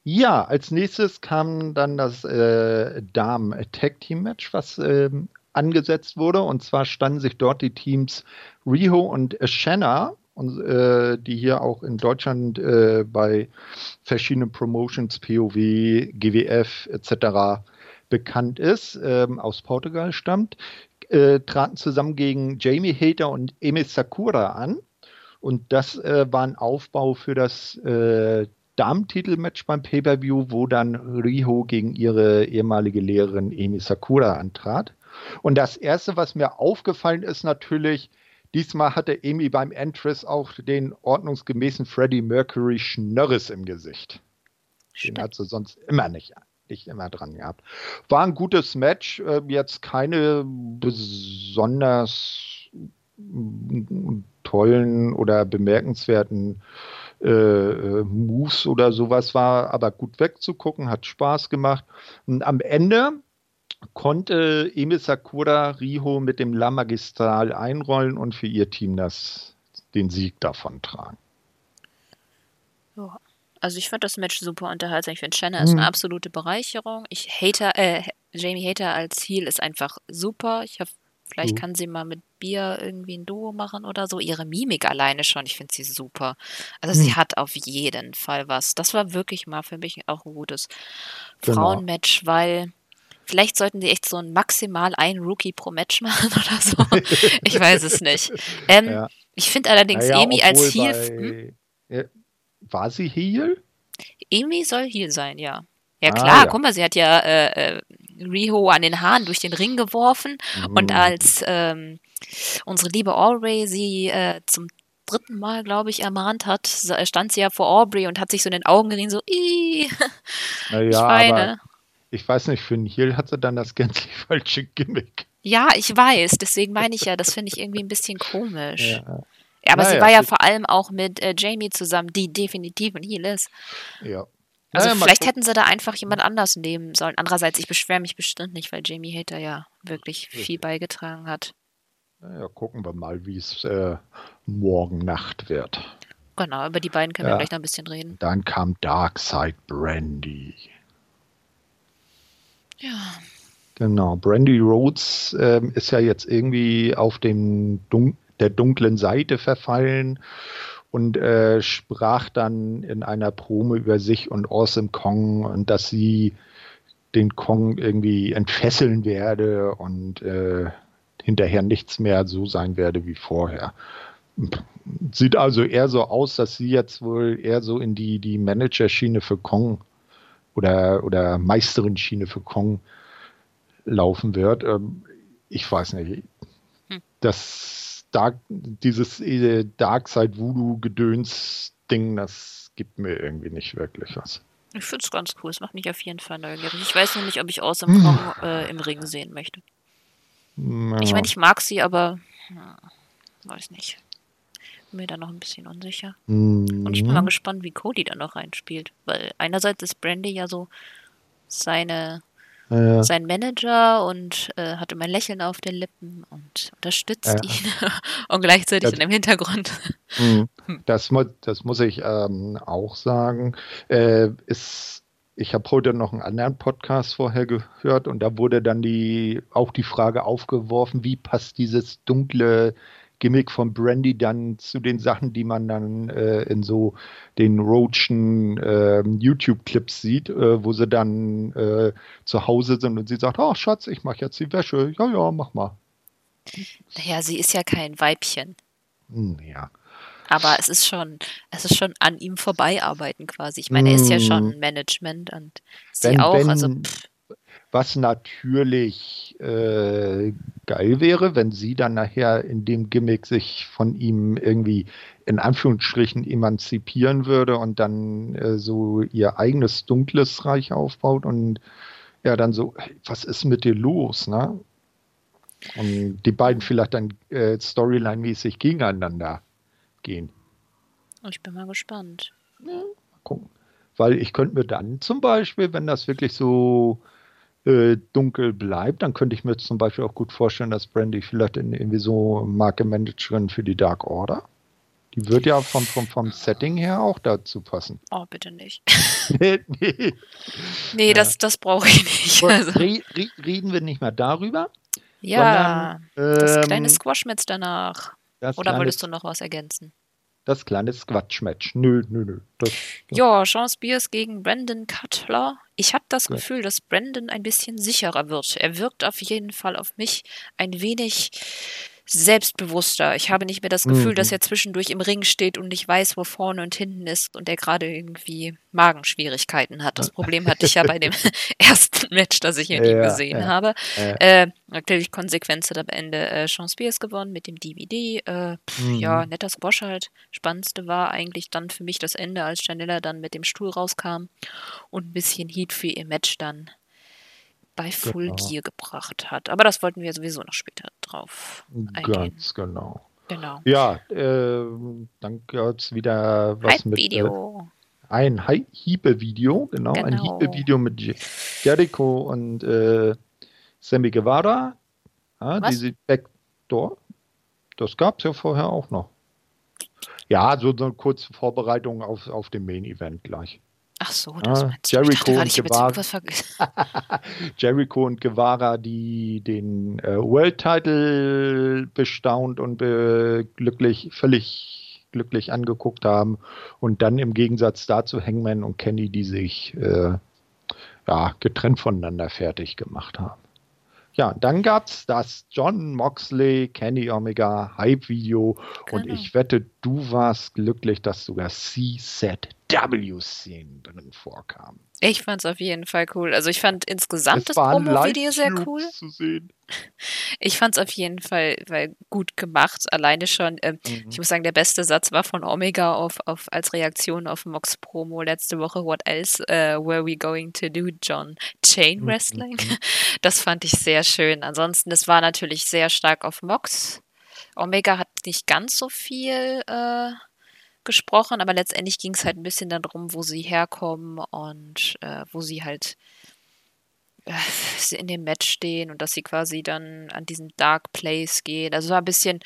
Ja, als nächstes kam dann das äh, Damen-Tag-Team-Match, was ähm, angesetzt wurde. Und zwar standen sich dort die Teams Riho und Shanna, und, äh, die hier auch in Deutschland äh, bei verschiedenen Promotions, POW, GWF etc. bekannt ist, ähm, aus Portugal stammt, äh, traten zusammen gegen Jamie Hater und Emi Sakura an. Und das äh, war ein Aufbau für das äh, Damen-Titelmatch beim Pay-Per-View, wo dann Riho gegen ihre ehemalige Lehrerin Emi Sakura antrat. Und das Erste, was mir aufgefallen ist, natürlich, diesmal hatte Amy beim Entrance auch den ordnungsgemäßen Freddie Mercury Schnörres im Gesicht. Den hat sie sonst immer nicht, nicht immer dran gehabt. War ein gutes Match, äh, jetzt keine besonders tollen oder bemerkenswerten äh, äh, Moves oder sowas war, aber gut wegzugucken, hat Spaß gemacht. Und am Ende konnte Emil Sakura Riho mit dem La Magistral einrollen und für ihr Team das, den Sieg davon tragen. Ja. Also ich fand das Match super unterhaltsam. Ich finde Shanna ist eine mhm. absolute Bereicherung. Ich Hater, äh, Jamie Hater als Heel ist einfach super. Ich habe Vielleicht mhm. kann sie mal mit Bier irgendwie ein Duo machen oder so. Ihre Mimik alleine schon, ich finde sie super. Also mhm. sie hat auf jeden Fall was. Das war wirklich mal für mich auch ein gutes genau. Frauenmatch, weil Vielleicht sollten die echt so ein maximal ein Rookie pro Match [LAUGHS] machen oder so. ich weiß es nicht. [LAUGHS] Ähm, ja. Ich finde allerdings naja, Amy als. Bei, hm? War sie Heel? Amy soll Heel sein, ja. Ja ah, klar, ah, ja. guck mal, sie hat ja äh, äh, Riho an den Haaren durch den Ring geworfen mhm. und als ähm, unsere liebe Aubrey sie äh, zum dritten Mal, glaube ich, ermahnt hat, stand sie ja vor Aubrey und hat sich so in den Augen gesehen, so, Ih, [LAUGHS] ja, ich weine ich weiß nicht, für einen Heal hat sie dann das gänzlich [LAUGHS] falsche Gimmick. Ja, ich weiß, deswegen meine ich ja, das finde ich irgendwie ein bisschen komisch. Ja. Aber naja, sie war ja vor allem auch mit äh, Jamie zusammen, die definitiv ein Heal ist. Ja. Also naja, vielleicht hätten sie da einfach jemand anders nehmen sollen. Andererseits, ich beschwere mich bestimmt nicht, weil Jamie Hater ja wirklich viel beigetragen hat. Naja, gucken wir mal, wie es äh, morgen Nacht wird. Genau, über die beiden können ja. wir gleich noch ein bisschen reden. Dann kam Darkside Brandy. Ja. Genau, Brandy Rhodes äh, ist ja jetzt irgendwie auf dem Dun der dunklen Seite verfallen und äh, sprach dann in einer Promo über sich und Awesome Kong und dass sie den Kong irgendwie entfesseln werde und äh, hinterher nichts mehr so sein werde wie vorher. Sieht also eher so aus, dass sie jetzt wohl eher so in die, die Manager-Schiene für Kong oder, oder Meisterin-Schiene für Kong laufen wird. Ähm, ich weiß nicht. Hm. Das Dark, dieses äh, Darkside Voodoo-Gedöns-Ding, das gibt mir irgendwie nicht wirklich was. Ich finde es ganz cool. Es macht mich auf jeden Fall neugierig. Ich weiß nur nicht, ob ich Awesome hm. Kong äh, im Ring sehen möchte. Ja. Ich meine, ich mag sie, aber ja, weiß nicht mir da noch ein bisschen unsicher. Mhm. Und ich bin mal mhm. gespannt, wie Cody da noch reinspielt. Weil einerseits ist Brandy ja so seine ja. sein Manager und äh, hat immer ein Lächeln auf den Lippen und unterstützt ja. ihn [LAUGHS] und gleichzeitig das, in dem Hintergrund. [LAUGHS] Mhm. Das, mu das muss ich ähm, auch sagen. Äh, ist, ich habe heute noch einen anderen Podcast vorher gehört und da wurde dann die auch die Frage aufgeworfen, wie passt dieses dunkle Gimmick von Brandy dann zu den Sachen, die man dann äh, in so den Roachen äh, YouTube-Clips sieht, äh, wo sie dann äh, zu Hause sind und sie sagt, oh Schatz, ich mache jetzt die Wäsche. Ja, ja, mach mal. Naja, sie ist ja kein Weibchen. Hm, ja. Aber es ist schon, es ist schon an ihm vorbeiarbeiten quasi. Ich meine, er ist ja schon hm. Management und sie wenn, auch. Wenn, also pff was natürlich äh, geil wäre, wenn sie dann nachher in dem Gimmick sich von ihm irgendwie in Anführungsstrichen emanzipieren würde und dann äh, so ihr eigenes dunkles Reich aufbaut und ja dann so, was ist mit dir los, ne? Und die beiden vielleicht dann äh, Storyline-mäßig gegeneinander gehen. Ich bin mal gespannt. Ja, mal gucken. Weil ich könnte mir dann zum Beispiel, wenn das wirklich so äh, dunkel bleibt, dann könnte ich mir zum Beispiel auch gut vorstellen, dass Brandy vielleicht in, irgendwie so Marke-Managerin für die Dark Order. Die wird ja vom, vom, vom Setting her auch dazu passen. Oh, bitte nicht. [LAUGHS] nee, nee. nee das, das brauche ich nicht. Also. Re, re, reden wir nicht mehr darüber. Ja, sondern, ähm, das kleine Squash-Match danach. Oder wolltest du noch was ergänzen? Das kleine Squatch-Match. Nö, nö, nö. Das, das ja, Sean Spears gegen Brandon Cutler. Ich habe das ja. Gefühl, dass Brandon ein bisschen sicherer wird. Er wirkt auf jeden Fall auf mich ein wenig selbstbewusster. Ich habe nicht mehr das Gefühl, mhm. dass er zwischendurch im Ring steht und nicht weiß, wo vorne und hinten ist und er gerade irgendwie Magenschwierigkeiten hat. Das Problem hatte ich ja bei dem [LAUGHS] [LAUGHS] ersten Match, das ich in ihm ja, gesehen ja, habe. Ja. Äh, natürlich Konsequenz hat am Ende äh, Sean Spears gewonnen mit dem DVD. Äh, pff, mhm. Ja, netter Squash halt. Spannendste war eigentlich dann für mich das Ende, als Janella dann mit dem Stuhl rauskam und ein bisschen Heat für ihr Match dann bei Full genau. Gear gebracht hat. Aber das wollten wir sowieso noch später drauf eingehen. Ganz genau. Genau. Ja, äh, dann gab es wieder was mit. Video. Äh, ein Hiebe-Video, genau, genau, ein Hiebe-Video mit Jericho und äh, Sammy Guevara. Ja, diese Backdoor. Das gab es ja vorher auch noch. Ja, so, eine kurze Vorbereitung auf, auf den Main-Event gleich. Ach so, das ah, meinst du. Jericho, dachte, und Guevara, [LAUGHS] Jericho und Guevara, die den äh, World Title bestaunt und be glücklich, völlig glücklich angeguckt haben. Und dann im Gegensatz dazu Hangman und Kenny, die sich äh, ja, getrennt voneinander fertig gemacht haben. Ja, dann gab es das John Moxley, Kenny Omega Hype-Video genau. und ich wette, du warst glücklich, dass sogar CZW-Szenen drin vorkamen. Ich fand es auf jeden Fall cool. Also ich fand insgesamt es das Promo-Video sehr cool. Ich fand es auf jeden Fall weil gut gemacht. Alleine schon, äh, mhm. ich muss sagen, der beste Satz war von Omega auf, auf als Reaktion auf Mox Promo letzte Woche. What else uh, were we going to do, John? Chain mhm, Wrestling? Mhm. Das fand ich sehr schön. Ansonsten, das war natürlich sehr stark auf Mox. Omega hat nicht ganz so viel äh, gesprochen, aber letztendlich ging es halt ein bisschen darum, wo sie herkommen und äh, wo sie halt äh, in dem Match stehen und dass sie quasi dann an diesen Dark Place gehen. Also war ein bisschen,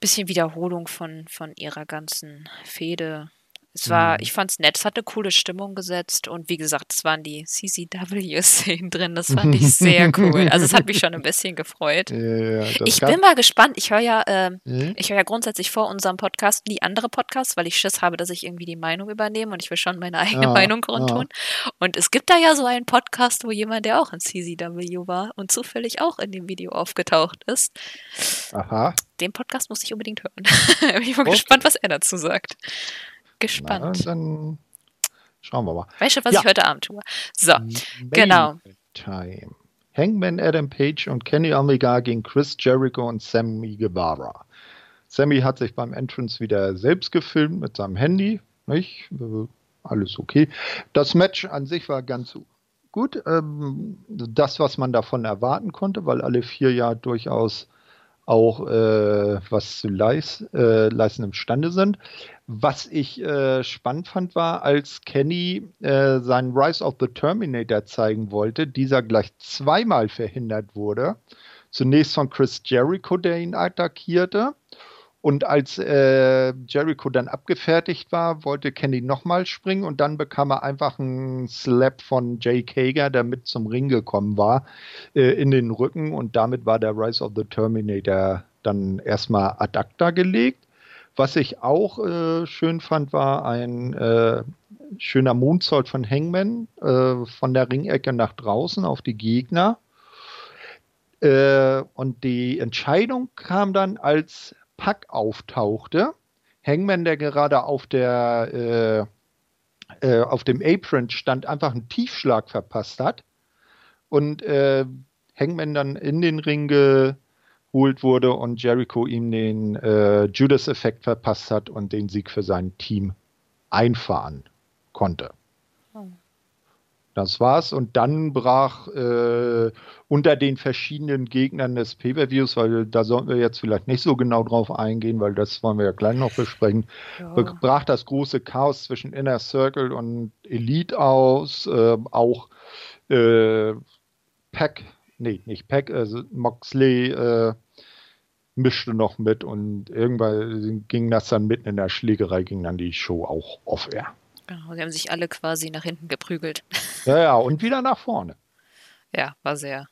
bisschen Wiederholung von, von ihrer ganzen Fehde es war, mhm. ich fand's nett, es hat eine coole Stimmung gesetzt und wie gesagt, es waren die CCW-Szenen drin, das fand ich sehr cool. Also es hat mich schon ein [LAUGHS] bisschen gefreut. Ja, ja, ich bin mal gespannt, ich höre ja, äh, mhm. ich höre ja grundsätzlich vor unserem Podcast nie andere Podcasts, weil ich Schiss habe, dass ich irgendwie die Meinung übernehme und ich will schon meine eigene ja, Meinung kundtun. Und es gibt da ja so einen Podcast, wo jemand, der auch in CCW war und zufällig auch in dem Video aufgetaucht ist. Aha. Den Podcast muss ich unbedingt hören. [LAUGHS] bin ich mal okay. gespannt, was er dazu sagt gespannt. Na, dann schauen wir mal. Weißt du, was ja. ich heute Abend tue? So, Main genau. Time. Hangman Adam Page und Kenny Omega gegen Chris Jericho und Sammy Guevara. Sammy hat sich beim Entrance wieder selbst gefilmt mit seinem Handy. Nicht? Alles okay. Das Match an sich war ganz gut. Ähm, das, was man davon erwarten konnte, weil alle vier ja durchaus auch äh, was zu leis, äh, leisten imstande sind. Was ich äh, spannend fand, war, als Kenny äh, seinen Rise of the Terminator zeigen wollte, dieser gleich zweimal verhindert wurde. Zunächst von Chris Jericho, der ihn attackierte. Und als äh, Jericho dann abgefertigt war, wollte Kenny nochmal springen und dann bekam er einfach einen Slap von Jake Hager, der mit zum Ring gekommen war, äh, in den Rücken und damit war der Rise of the Terminator dann erstmal ad acta gelegt. Was ich auch äh, schön fand, war ein äh, schöner Moonsault von Hangman äh, von der Ringecke nach draußen auf die Gegner. Äh, und die Entscheidung kam dann, als Pack auftauchte. Hangman, der gerade auf der äh, äh, auf dem Apron stand, einfach einen Tiefschlag verpasst hat und äh, Hangman dann in den Ring geholt wurde und Jericho ihm den äh, Judas-Effekt verpasst hat und den Sieg für sein Team einfahren konnte. Das war's. Und dann brach äh, unter den verschiedenen Gegnern des Pay-Per-Views, weil da sollten wir jetzt vielleicht nicht so genau drauf eingehen, weil das wollen wir ja gleich noch besprechen, ja. brach das große Chaos zwischen Inner Circle und Elite aus. Äh, auch äh, Pack, nee, nicht Pack, also Moxley äh, mischte noch mit und irgendwann ging das dann mitten in der Schlägerei, ging dann die Show auch off-air. Genau, sie haben sich alle quasi nach hinten geprügelt. Ja, ja, und wieder nach vorne. Ja, war sehr.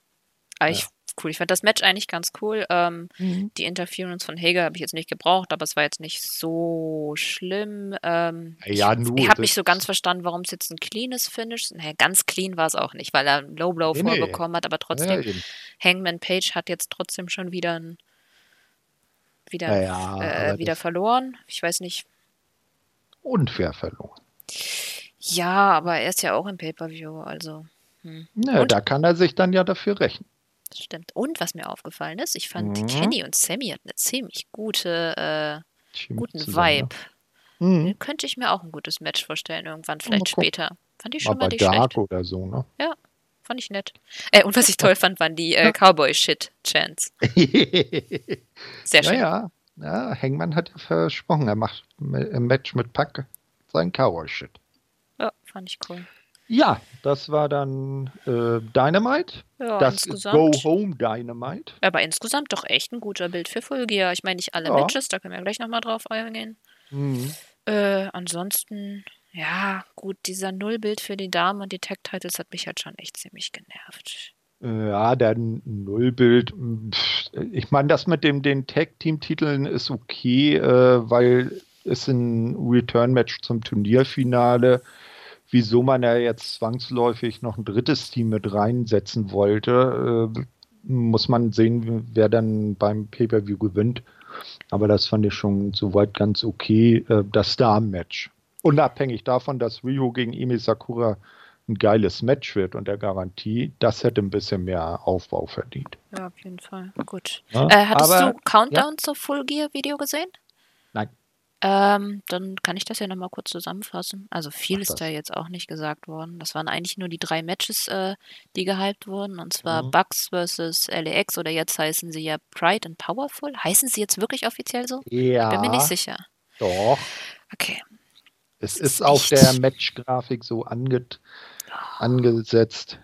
Eigentlich ja. cool. Ich fand das Match eigentlich ganz cool. Ähm, mhm. Die Interference von Hager habe ich jetzt nicht gebraucht, aber es war jetzt nicht so schlimm. Ähm, ja, nur. Ich, habe nicht so ganz verstanden, warum es jetzt ein cleanes Finish ist. Naja, ganz clean war es auch nicht, weil er einen Low Blow nee, vorbekommen hat, aber trotzdem, ja, Hangman Page hat jetzt trotzdem schon wieder ein wieder, ja, äh, wieder verloren. Ich weiß nicht. Unfair verloren. Ja, aber er ist ja auch im Pay-Per-View, also. Hm. Ja, da kann er sich dann ja dafür rechnen. Das stimmt. Und was mir aufgefallen ist, ich fand mhm. Kenny und Sammy hatten eine ziemlich gute, äh, guten zusammen, Vibe. Ja. Mhm. Könnte ich mir auch ein gutes Match vorstellen, irgendwann, vielleicht später. Fand ich schon mal, mal nicht Dark schlecht. oder so, ne? Ja, fand ich nett. Äh, und was ich toll fand, waren die äh, Cowboy-Shit-Chants. [LAUGHS] Sehr schön. Ja, ja. ja, Hangman hat ja versprochen, er macht im Match mit Pack sein Cowboy-Shit. Ja, fand ich cool. Ja, das war dann äh, Dynamite. Ja, das Go Home Dynamite. Aber insgesamt doch echt ein guter Bild für Full Gear. Ich meine nicht alle ja. Matches, da können wir gleich nochmal drauf eingehen. Mhm. Äh, ansonsten, ja, gut, dieser Nullbild für die Damen und die Tag-Titles hat mich halt schon echt ziemlich genervt. Ja, der Nullbild. Ich meine, das mit dem den Tag-Team-Titeln ist okay, äh, weil es ein Return-Match zum Turnierfinale. Wieso man ja jetzt zwangsläufig noch ein drittes Team mit reinsetzen wollte, äh, muss man sehen, wer dann beim Pay-Per-View gewinnt. Aber das fand ich schon soweit ganz okay. Äh, das Star-Match. Unabhängig davon, dass Ryu gegen Emi Sakura ein geiles Match wird und der Garantie, das hätte ein bisschen mehr Aufbau verdient. Ja, auf jeden Fall. Gut. Ja, äh, hattest aber, du Countdown ja? zur Full Gear Video gesehen? Nein. Ähm, dann kann ich das ja nochmal kurz zusammenfassen. Also viel ist da jetzt auch nicht gesagt worden. Das waren eigentlich nur die drei Matches, äh, die gehypt wurden. Und zwar mhm. Bucks vs. LAX oder jetzt heißen sie ja Pride and Powerful. Heißen sie jetzt wirklich offiziell so? Ja. Bin mir nicht sicher. Doch. Okay. Es ist auf der Match-Grafik so ange angesetzt.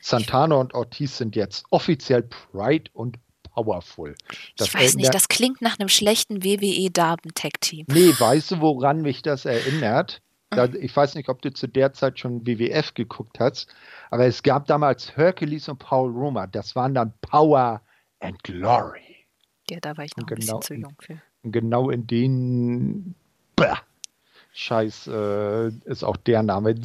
Santana und Ortiz sind jetzt offiziell Pride und powerful. Das ich weiß nicht, das klingt nach einem schlechten WWE-Damen-Tag-Team. Nee, weißt du, woran mich das erinnert? Da, ich weiß nicht, ob du zu der Zeit schon WWF geguckt hast, aber es gab damals Hercules und Paul Roma. Das waren dann Power and Glory. Ja, da war ich noch ein bisschen zu jung für. Genau in den bah, Scheiß äh, ist auch der Name.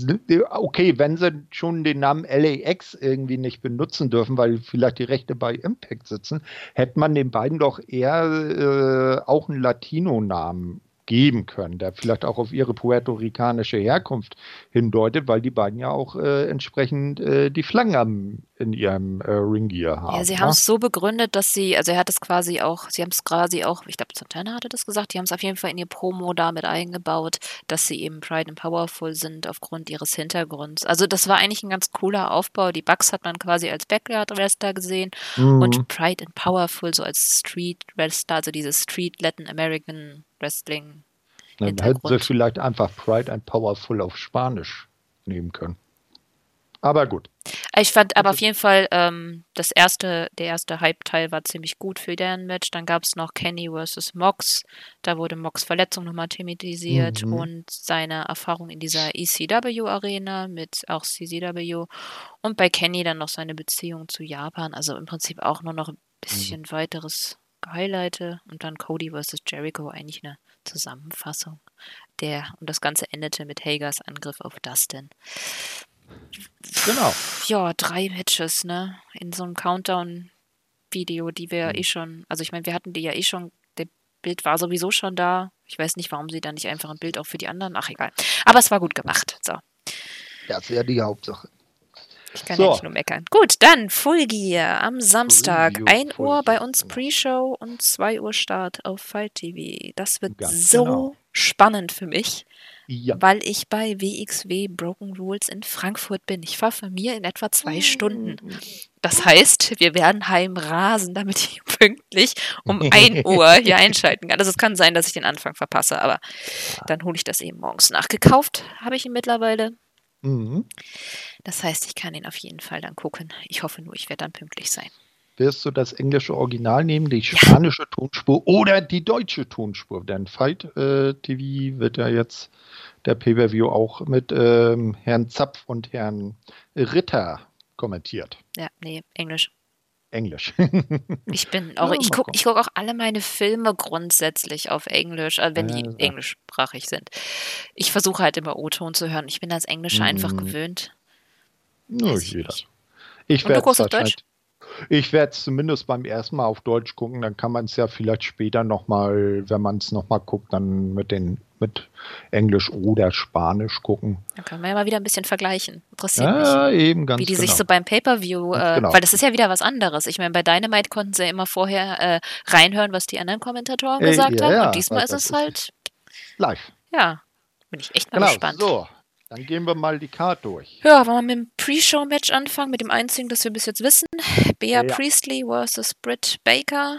Okay, wenn sie schon den Namen LAX irgendwie nicht benutzen dürfen, weil vielleicht die Rechte bei Impact sitzen, hätte man den beiden doch eher äh, auch einen Latino-Namen geben können, der vielleicht auch auf ihre puerto-ricanische Herkunft hindeutet, weil die beiden ja auch äh, entsprechend äh, die Flaggen in ihrem äh, Ringgear haben. Ja, sie haben es so begründet, dass sie, also er hat es quasi auch, sie haben es quasi auch, ich glaube, Santana hatte das gesagt, die haben es auf jeden Fall in ihr Promo damit eingebaut, dass sie eben Pride and Powerful sind aufgrund ihres Hintergrunds. Also das war eigentlich ein ganz cooler Aufbau. Die Bugs hat man quasi als Backyard-Wrestler gesehen mhm. und Pride and Powerful so als Street-Wrestler, also dieses Street Latin American Wrestling. Dann hätten sie vielleicht einfach Pride and Powerful auf Spanisch nehmen können. Aber gut. Ich fand aber auf jeden Fall, ähm, das erste, der erste Hype-Teil war ziemlich gut für deren Match. Dann gab es noch Kenny vs. Mox. Da wurde Mox Verletzung nochmal thematisiert mhm. und seine Erfahrung in dieser ECW-Arena mit auch CCW. Und bei Kenny dann noch seine Beziehung zu Japan. Also im Prinzip auch nur noch ein bisschen mhm. weiteres Highlighte und dann Cody vs. Jericho eigentlich eine Zusammenfassung. Der, und das Ganze endete mit Hagers Angriff auf Dustin. Genau. Ja, drei Matches, ne? In so einem Countdown-Video, die wir mhm. eh schon, also ich meine, wir hatten die ja eh schon, der Bild war sowieso schon da. Ich weiß nicht, warum sie dann nicht einfach ein Bild auch für die anderen. Ach egal. Aber es war gut gemacht. So. Das wäre die Hauptsache. Ich kann so. ja nicht nur meckern. Gut, dann Full Gear am Samstag. 1 Uhr bei uns Pre-Show und 2 Uhr Start auf Fight TV. Das wird Ganz so genau. spannend für mich. Ja. weil ich bei WXW Broken Rules in Frankfurt bin. Ich fahre von mir in etwa zwei Stunden. Das heißt, wir werden heimrasen, damit ich [LAUGHS] pünktlich um 1 Uhr hier [LAUGHS] einschalten kann. Also es kann sein, dass ich den Anfang verpasse, aber dann hole ich das eben morgens nachgekauft, habe ich ihn mittlerweile. Mhm. Das heißt, ich kann ihn auf jeden Fall dann gucken. Ich hoffe nur, ich werde dann pünktlich sein. Wirst du das englische Original nehmen, die spanische Tonspur oder die deutsche Tonspur? Denn Fight äh, TV wird ja jetzt der Pay-Per-View auch mit ähm, Herrn Zapf und Herrn Ritter kommentiert. Ja, nee, Englisch. Englisch. Ich bin [LAUGHS] auch, Ja, ich gucke ich guck auch alle meine Filme grundsätzlich auf Englisch, also wenn die Ja. englischsprachig sind. Ich versuche halt immer O-Ton zu hören. Ich bin das Englische einfach Mhm. gewöhnt. Nur ich jeder. Ich Und du werde guckst auf Deutsch? Ich werde es zumindest beim ersten Mal auf Deutsch gucken, dann kann man es ja vielleicht später nochmal, wenn man es nochmal guckt, dann mit den mit Englisch oder Spanisch gucken. Da können wir ja mal wieder ein bisschen vergleichen. Interessiert mich. Ja, eben ganz Wie die genau. sich so beim Pay-Per-View, äh, genau. weil das ist ja wieder was anderes. Ich meine, bei Dynamite konnten sie ja immer vorher äh, reinhören, was die anderen Kommentatoren Äh, gesagt ja, haben. Und diesmal ist es halt, Live. ja, bin ich echt mal Genau, gespannt. so. Dann gehen wir mal die Karte durch. Ja, wollen wir mit dem Pre-Show-Match anfangen, mit dem einzigen, das wir bis jetzt wissen. Bea Ja. Priestley versus Britt Baker.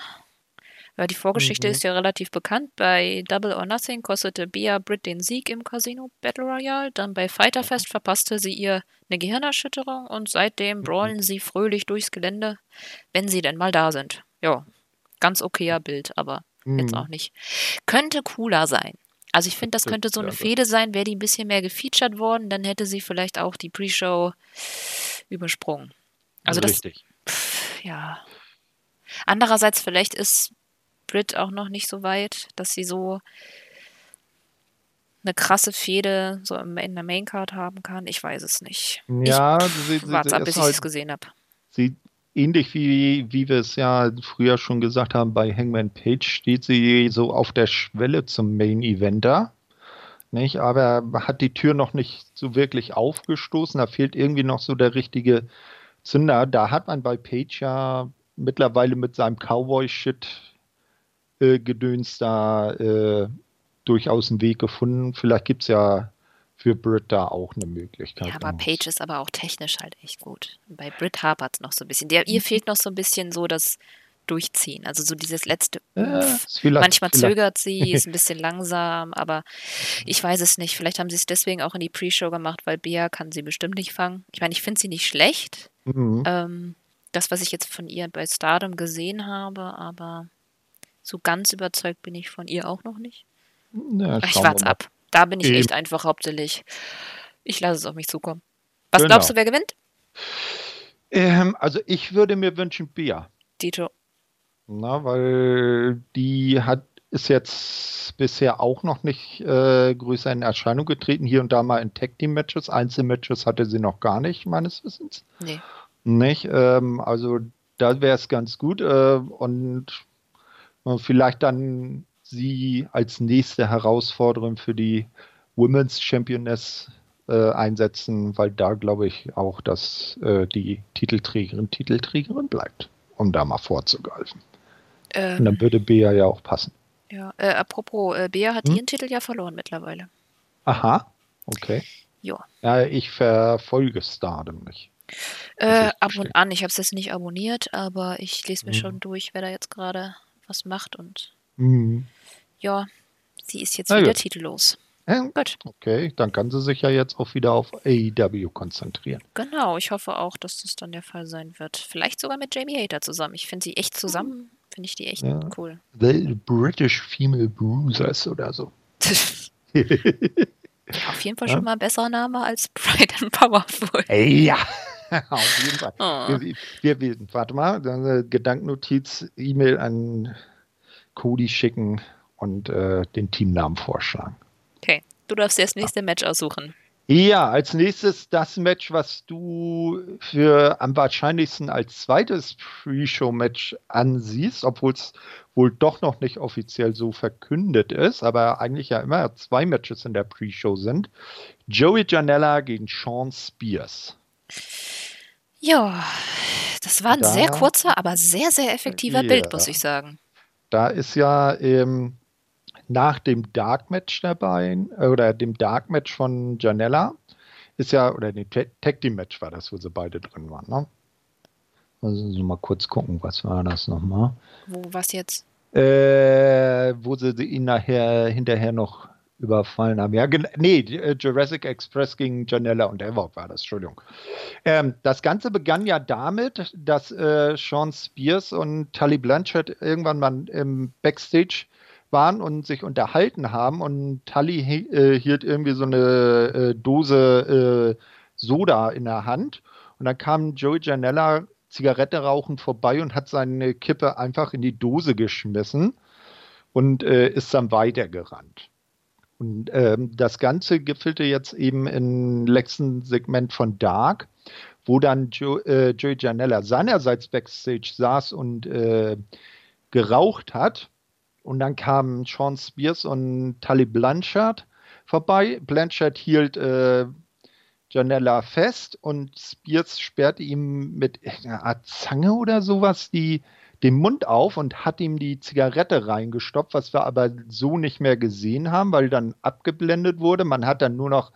Ja, die Vorgeschichte Mhm. ist ja relativ bekannt. Bei Double or Nothing kostete Bea Britt den Sieg im Casino Battle Royale. Dann bei Fighter Fest verpasste sie ihr eine Gehirnerschütterung und seitdem brawlen sie fröhlich durchs Gelände, wenn sie denn mal da sind. Ja, ganz okayer Bild, aber jetzt Mhm. auch nicht. Könnte cooler sein. Also ich finde, das könnte so eine Fehde sein, wäre die ein bisschen mehr gefeatured worden, dann hätte sie vielleicht auch die Pre-Show übersprungen. Also das, Richtig. pff, ja. Andererseits, vielleicht ist Brit auch noch nicht so weit, dass sie so eine krasse Fehde so in der Maincard haben kann. Ich weiß es nicht. Ja, sie, sie, Ich warte sie ab, bis ist ich halt, es gesehen habe. sie, ähnlich wie, wie wir es ja früher schon gesagt haben, bei Hangman Page steht sie so auf der Schwelle zum Main Eventer. Nicht? Aber hat die Tür noch nicht so wirklich aufgestoßen. Da fehlt irgendwie noch so der richtige Zünder. Da hat man bei Page ja mittlerweile mit seinem Cowboy-Shit äh, da äh, durchaus einen Weg gefunden. Vielleicht gibt es ja für Britt da auch eine Möglichkeit. Ja, aber Paige ist aber auch technisch halt echt gut. Bei Brit hapert es noch so ein bisschen. Der, ihr fehlt noch so ein bisschen so das Durchziehen. Also so dieses letzte vielleicht, Manchmal vielleicht, zögert sie, [LAUGHS] ist ein bisschen langsam, aber ich weiß es nicht. Vielleicht haben sie es deswegen auch in die Pre-Show gemacht, weil Bea kann sie bestimmt nicht fangen. Ich meine, ich finde sie nicht schlecht. Mhm. Ähm, das, was ich jetzt von ihr bei Stardom gesehen habe, aber so ganz überzeugt bin ich von ihr auch noch nicht. Ja, Ich warte ab. Da bin ich Eben. echt einfach hauptsächlich. Ich lasse es auf mich zukommen. Was Genau. glaubst du, wer gewinnt? Ähm, also ich würde mir wünschen Bia. Dito. Na, weil die hat ist jetzt bisher auch noch nicht äh, größer in Erscheinung getreten. Hier und da mal in Tag Team Matches. Einzelmatches hatte sie noch gar nicht, meines Wissens. Nee. Nicht? Ähm, also da wäre es ganz gut. Äh, und äh, vielleicht dann sie als nächste Herausforderin für die Women's Championess äh, einsetzen, weil da glaube ich auch, dass äh, die Titelträgerin Titelträgerin bleibt, um da mal vorzugreifen. Und Ähm, dann würde Bea ja auch passen. ja, äh, apropos, äh, Bea hat Hm? ihren Titel ja verloren mittlerweile. Aha, okay. Ja. Ja, ich verfolge Stardom nicht. Äh, ab und an. Ich habe es jetzt nicht abonniert, aber ich lese mir Mhm. schon durch, wer da jetzt gerade was macht. Und Mhm. Ja, sie ist jetzt Na wieder gut. titellos. Ja, Gut. okay, dann kann sie sich ja jetzt auch wieder auf AEW konzentrieren. Genau, ich hoffe auch, dass das dann der Fall sein wird. Vielleicht sogar mit Jamie Hater zusammen. Ich finde sie echt zusammen, finde ich die echt Ja. cool. The British Female Bruisers oder so. [LAUGHS] [LAUGHS] Auf jeden Fall schon mal ein besserer Name als [LAUGHS] Pride and Powerful. Ja, auf jeden Fall. Oh. Wir, wir, wir, warte mal, eine Gedankennotiz, E-Mail an Cody schicken und äh, den Teamnamen vorschlagen. Okay, du darfst dir das nächste Match aussuchen. Ja, als nächstes das Match, was du für am wahrscheinlichsten als zweites Pre-Show-Match ansiehst, obwohl es wohl doch noch nicht offiziell so verkündet ist, aber eigentlich ja immer zwei Matches in der Pre-Show sind. Joey Janella gegen Sean Spears. Ja, das war ein Da- sehr kurzer, aber sehr, sehr effektiver Ja. Bild, muss ich sagen. Da ist ja ähm, nach dem Dark Match dabei, äh, oder dem Dark Match von Janella, ist ja, oder dem Tag Team Match war das, wo sie beide drin waren, ne? Also so mal kurz gucken, was war das nochmal? Wo, was jetzt? Äh, wo sie ihn nachher hinterher noch überfallen haben. Ja, nee, äh, Jurassic Express gegen Janella und Havoc war das, Entschuldigung. Ähm, das Ganze begann ja damit, dass äh, Sean Spears und Tully Blanchard irgendwann mal im Backstage waren und sich unterhalten haben und Tully äh, hielt irgendwie so eine äh, Dose äh, Soda in der Hand und dann kam Joey Janella Zigarette rauchend vorbei und hat seine Kippe einfach in die Dose geschmissen und äh, ist dann weitergerannt. Und ähm, das Ganze gipfelte jetzt eben im letzten Segment von Dark, wo dann Joe, äh, Joey Janella seinerseits backstage saß und äh, geraucht hat. Und dann kamen Sean Spears und Tully Blanchard vorbei. Blanchard hielt äh, Janella fest und Spears sperrte ihm mit einer Art Zange oder sowas die den Mund auf und hat ihm die Zigarette reingestopft, was wir aber so nicht mehr gesehen haben, weil dann abgeblendet wurde. Man hat dann nur noch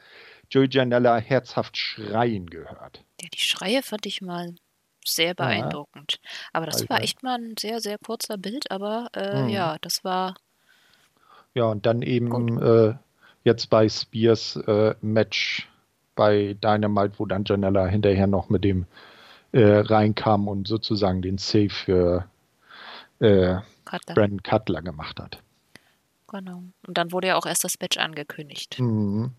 Joey Janella herzhaft schreien gehört. Ja, die Schreie fand ich mal sehr beeindruckend. Ja. Aber das war echt mal ein sehr, sehr kurzer Bild, aber äh, mhm. ja, das war. Ja, und dann eben äh, jetzt bei Spears äh, Match bei Dynamite, wo dann Janella hinterher noch mit dem äh, reinkam und sozusagen den Save für äh, Cutler. Brandon Cutler gemacht hat. Genau. Und dann wurde ja auch erst das Match angekündigt. Mhm.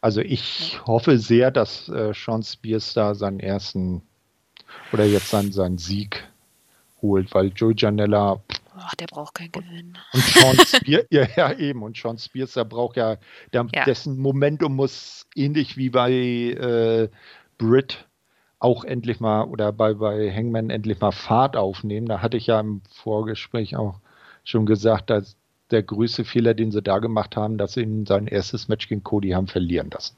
Also ich ja. hoffe sehr, dass äh, Sean Spears da seinen ersten oder jetzt seinen, seinen Sieg holt, weil Joey Janella. Oh, der braucht keinen Gewinn. Und Sean [LAUGHS] Spears, ja, ja, eben. Und Sean Spears, der braucht ja, der, ja. dessen Momentum muss ähnlich wie bei äh, Britt auch endlich mal oder bei, bei Hangman endlich mal Fahrt aufnehmen. Da hatte ich ja im Vorgespräch auch schon gesagt, dass der größte Fehler, den sie da gemacht haben, dass sie ihn sein erstes Match gegen Cody haben verlieren lassen.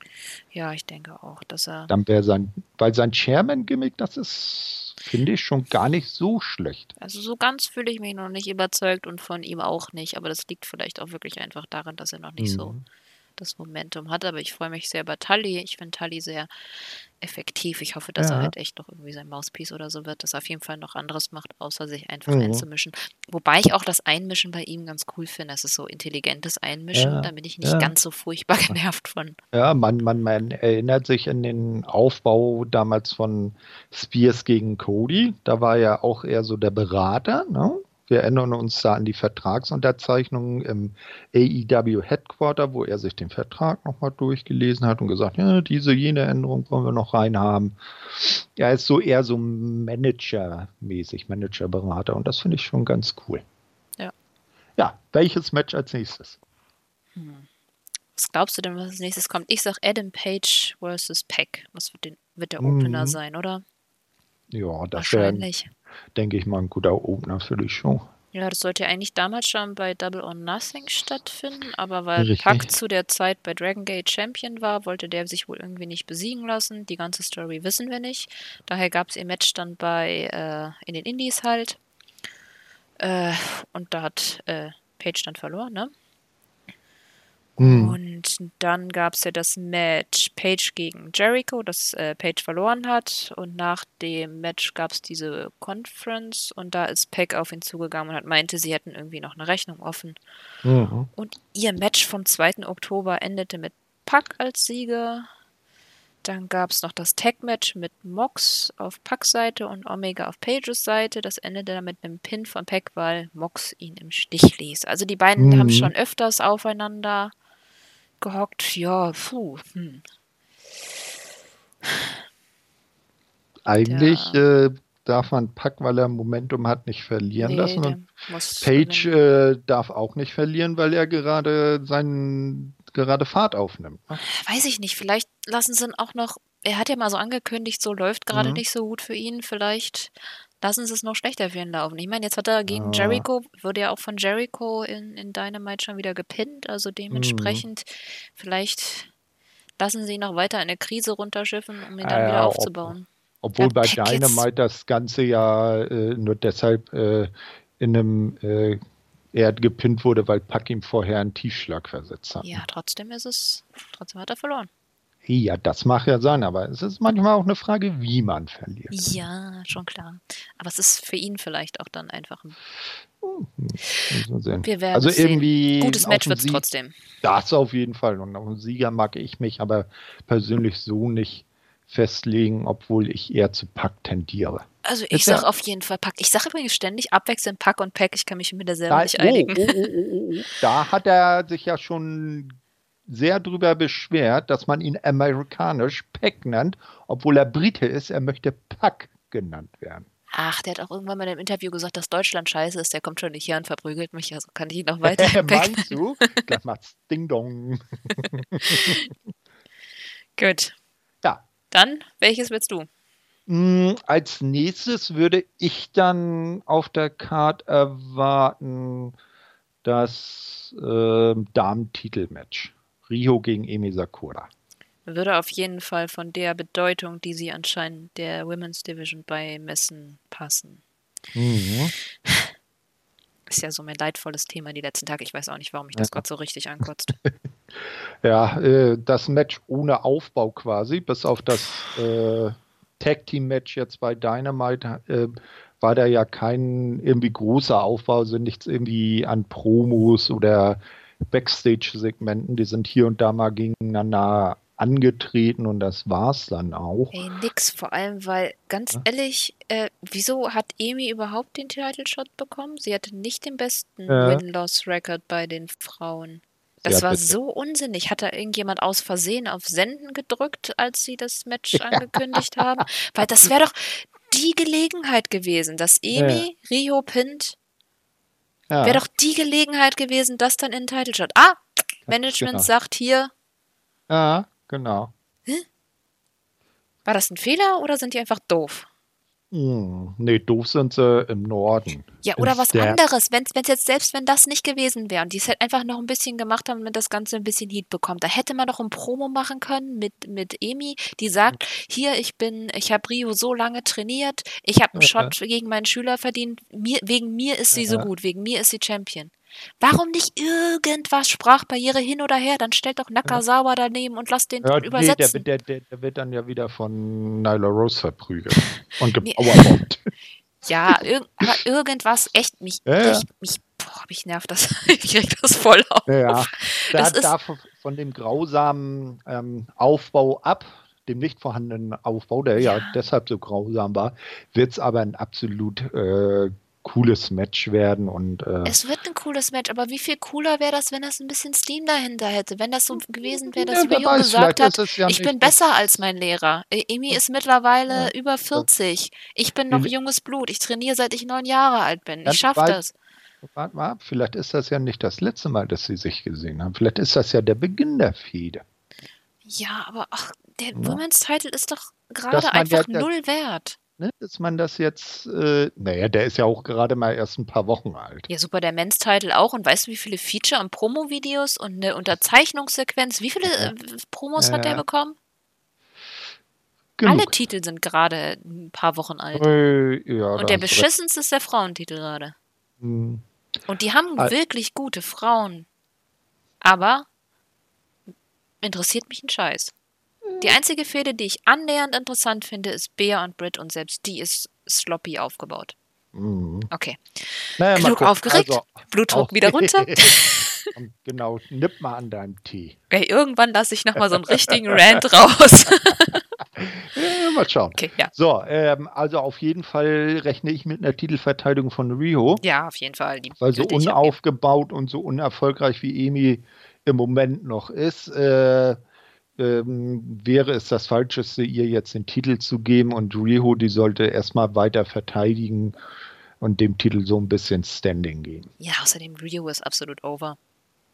Ja, ich denke auch, dass er. Dann wäre sein, weil sein Chairman-Gimmick, das ist, finde ich, schon gar nicht so schlecht. Also so ganz fühle ich mich noch nicht überzeugt und von ihm auch nicht, aber das liegt vielleicht auch wirklich einfach daran, dass er noch nicht mhm. so das Momentum hat. Aber ich freue mich sehr über Tully. Ich finde Tully sehr effektiv. Ich hoffe, dass ja. er halt echt noch irgendwie sein Mauspiece oder so wird, dass er auf jeden Fall noch anderes macht, außer sich einfach mhm. einzumischen. Wobei ich auch das Einmischen bei ihm ganz cool finde. Das ist so intelligentes Einmischen. Ja. Da bin ich nicht ja. ganz so furchtbar [LAUGHS] genervt von. Ja, man, man, man erinnert sich an den Aufbau damals von Spears gegen Cody. Da war er auch eher so der Berater, ne? Wir erinnern uns da an die Vertragsunterzeichnung im AEW Headquarter, wo er sich den Vertrag nochmal durchgelesen hat und gesagt, ja, diese, jene Änderung wollen wir noch reinhaben. Er ist so eher so Manager-mäßig, Manager-Berater und das finde ich schon ganz cool. Ja. Ja, welches Match als nächstes? Hm. Was glaubst du denn, was als nächstes kommt? Ich sag Adam Page versus Peck. Das wird, den, wird der Opener hm. sein, oder? Ja, das Wahrscheinlich. Denke ich mal, ein guter Opener für die Show. Ja, das sollte ja eigentlich damals schon bei Double or Nothing stattfinden, aber weil Richtig. Pac zu der Zeit bei Dragon Gate Champion war, wollte der sich wohl irgendwie nicht besiegen lassen. Die ganze Story wissen wir nicht. Daher gab es ihr Match dann bei äh, in den Indies halt. Äh, und da hat äh, Page dann verloren, ne? Mhm. Und dann gab es ja das Match Page gegen Jericho, das äh, Page verloren hat. Und nach dem Match gab es diese Conference und da ist Peck auf ihn zugegangen und hat meinte, sie hätten irgendwie noch eine Rechnung offen. Mhm. Und ihr Match vom 2. Oktober endete mit Pack als Sieger. Dann gab es noch das Tag-Match mit Mox auf Packs Seite und Omega auf Pages Seite. Das endete dann mit einem Pin von Pack, weil Mox ihn im Stich ließ. Also die beiden mhm. haben schon öfters aufeinander gehockt. Ja, puh. Hm. Eigentlich ja. äh, darf man Pack, weil er Momentum hat, nicht verlieren nee, lassen. Und Page äh, darf auch nicht verlieren, weil er gerade seinen gerade Fahrt aufnimmt. Ne? Weiß ich nicht. Vielleicht lassen sie ihn auch noch. Er hat ja mal so angekündigt, so läuft gerade mhm. nicht so gut für ihn. Vielleicht lassen sie es noch schlechter für ihn laufen. Ich meine, jetzt hat er gegen ja. Jericho, wurde ja auch von Jericho in, in Dynamite schon wieder gepinnt, also dementsprechend mhm. vielleicht lassen sie ihn noch weiter in eine Krise runterschiffen, um ihn dann ja, wieder aufzubauen. Ob, obwohl bei Dynamite das Ganze ja äh, nur deshalb äh, in einem äh, er gepinnt wurde, weil Pack ihm vorher einen Tiefschlag versetzt hat. Ja, trotzdem ist es, trotzdem hat er verloren. Ja, das mag ja sein, aber es ist manchmal auch eine Frage, wie man verliert. Ja, schon klar. Aber es ist für ihn vielleicht auch dann einfach ein. Hm, Wir werden also sehen. irgendwie Gutes Match wird es trotzdem. Das auf jeden Fall. Und auf den Sieger mag ich mich aber persönlich so nicht festlegen, obwohl ich eher zu Pack tendiere. Also ich Ist ja- sag auf jeden Fall Pack. Ich sage übrigens ständig abwechselnd Pack und Pack. Ich kann mich mit der selber Da, nicht einigen. oh, oh, oh, oh, oh. da hat er sich ja schon sehr drüber beschwert, dass man ihn amerikanisch Pack nennt, obwohl er Brite ist. Er möchte Pack genannt werden. Ach, der hat auch irgendwann mal im Interview gesagt, dass Deutschland scheiße ist. Der kommt schon nicht hier und verprügelt mich. Also kann ich ihn noch weiter [LAUGHS] Meinst du? [LAUGHS] Das macht's Ding Dong. [LAUGHS] Gut. Ja. Dann, welches willst du? Mm, Als nächstes würde ich dann auf der Card erwarten das äh, Damen-Titelmatch. Rio gegen Emi Sakura. Würde auf jeden Fall von der Bedeutung, die sie anscheinend der Women's Division beimessen, passen. Mhm. [LAUGHS] Ist ja so mein leidvolles Thema die letzten Tage. Ich weiß auch nicht, warum mich das Ja. gerade so richtig ankotzt. [LAUGHS] Ja, äh, das Match ohne Aufbau quasi, bis auf das äh, Tag Team Match jetzt bei Dynamite, äh, war da ja kein irgendwie großer Aufbau, also nichts irgendwie an Promos oder Backstage-Segmenten. Die sind hier und da mal gegeneinander angetreten und das war's dann auch. Ey, nix. Vor allem, weil, ganz Ja. ehrlich, äh, wieso hat Emi überhaupt den Title Shot bekommen? Sie hatte nicht den besten Ja. Win-Loss-Record bei den Frauen. Das war so unsinnig. Hat da irgendjemand aus Versehen auf Senden gedrückt, als sie das Match [LAUGHS] angekündigt haben? Weil das wäre doch die Gelegenheit gewesen, dass Emi Rio pinnt. Ja, Wäre doch die Gelegenheit gewesen, das dann in den Title Shot. Ah, Management genau. sagt hier, ja genau. war das ein Fehler oder sind die einfach doof? Hm, nee, doof sind sie im Norden. Ja, Im oder was Ster- anderes, wenn es jetzt selbst wenn das nicht gewesen wäre und die es halt einfach noch ein bisschen gemacht haben, damit das Ganze ein bisschen Heat bekommt, da hätte man doch ein Promo machen können mit mit Emi, die sagt, hier ich bin, ich habe Rio so lange trainiert, ich habe einen. Shot gegen meinen Schüler verdient, mir, wegen mir ist sie so gut, wegen mir ist sie Champion. Warum nicht irgendwas Sprachbarriere hin oder her? Dann stellt doch Nakazawa daneben und lasst den Ja, nee, übersetzen. der, der, der wird dann ja wieder von Nyla Rose verprügelt [LAUGHS] und Nee. gepowerbombt. [LAUGHS] Ja, irg aber irgendwas, echt, mich, Ja, ja. ich, mich, boah, mich nervt das. [LAUGHS] ich krieg das voll auf. Ja, Das da ist- darf von dem grausamen ähm, Aufbau ab, dem nicht vorhandenen Aufbau, der ja, Ja. deshalb so grausam war, wird es aber ein absolut äh, cooles Match werden und äh, Es wird ein cooles Match, aber wie viel cooler wäre das, wenn das ein bisschen Steam dahinter hätte? Wenn das so gewesen wäre, dass Ja, Rio gesagt hat, ja ich bin besser als mein Lehrer. Emi ist mittlerweile Ja. über 40. Ich bin noch junges Blut. Ich trainiere, seit ich neun Jahre alt bin. Ich schaffe das. warte mal ab, vielleicht ist das ja nicht das letzte Mal, dass sie sich gesehen haben. Vielleicht ist das ja der Beginn der Fehde. Ja, aber ach, der Ja. Women's Title ist doch gerade einfach ja- null wert. Ne, dass man das jetzt, äh, naja, der ist ja auch gerade mal erst ein paar Wochen alt. Ja, super, der Men's Title auch. Und weißt du, wie viele Feature- und Promo-Videos und eine Unterzeichnungssequenz, wie viele äh, Promos Ja, hat der bekommen? Genug. Alle Titel sind gerade ein paar Wochen alt. Äh, ja, Und der beschissenste ist der Frauentitel gerade. Hm. Und die haben Al- wirklich gute Frauen. Aber interessiert mich ein Scheiß. Die einzige Fehde, die ich annähernd interessant finde, ist Bea und Britt und selbst die ist sloppy aufgebaut. Mhm. Okay. Naja, gucken. aufgeregt. Also, Blutdruck auch- wieder [LAUGHS] runter. Genau, nipp mal an deinem Tee. Okay, irgendwann lasse ich nochmal so einen richtigen Rant raus. [LAUGHS] Ja, mal schauen. Okay, ja. So, ähm, also auf jeden Fall rechne ich mit einer Titelverteidigung von Rio, Ja, auf jeden Fall. Die weil so unaufgebaut und so unerfolgreich wie Emi im Moment noch ist, äh, ähm, wäre es das Falscheste, ihr jetzt den Titel zu geben und Rio, die sollte erstmal weiter verteidigen und dem Titel so ein bisschen Standing geben. Ja, außerdem Rio ist absolut over.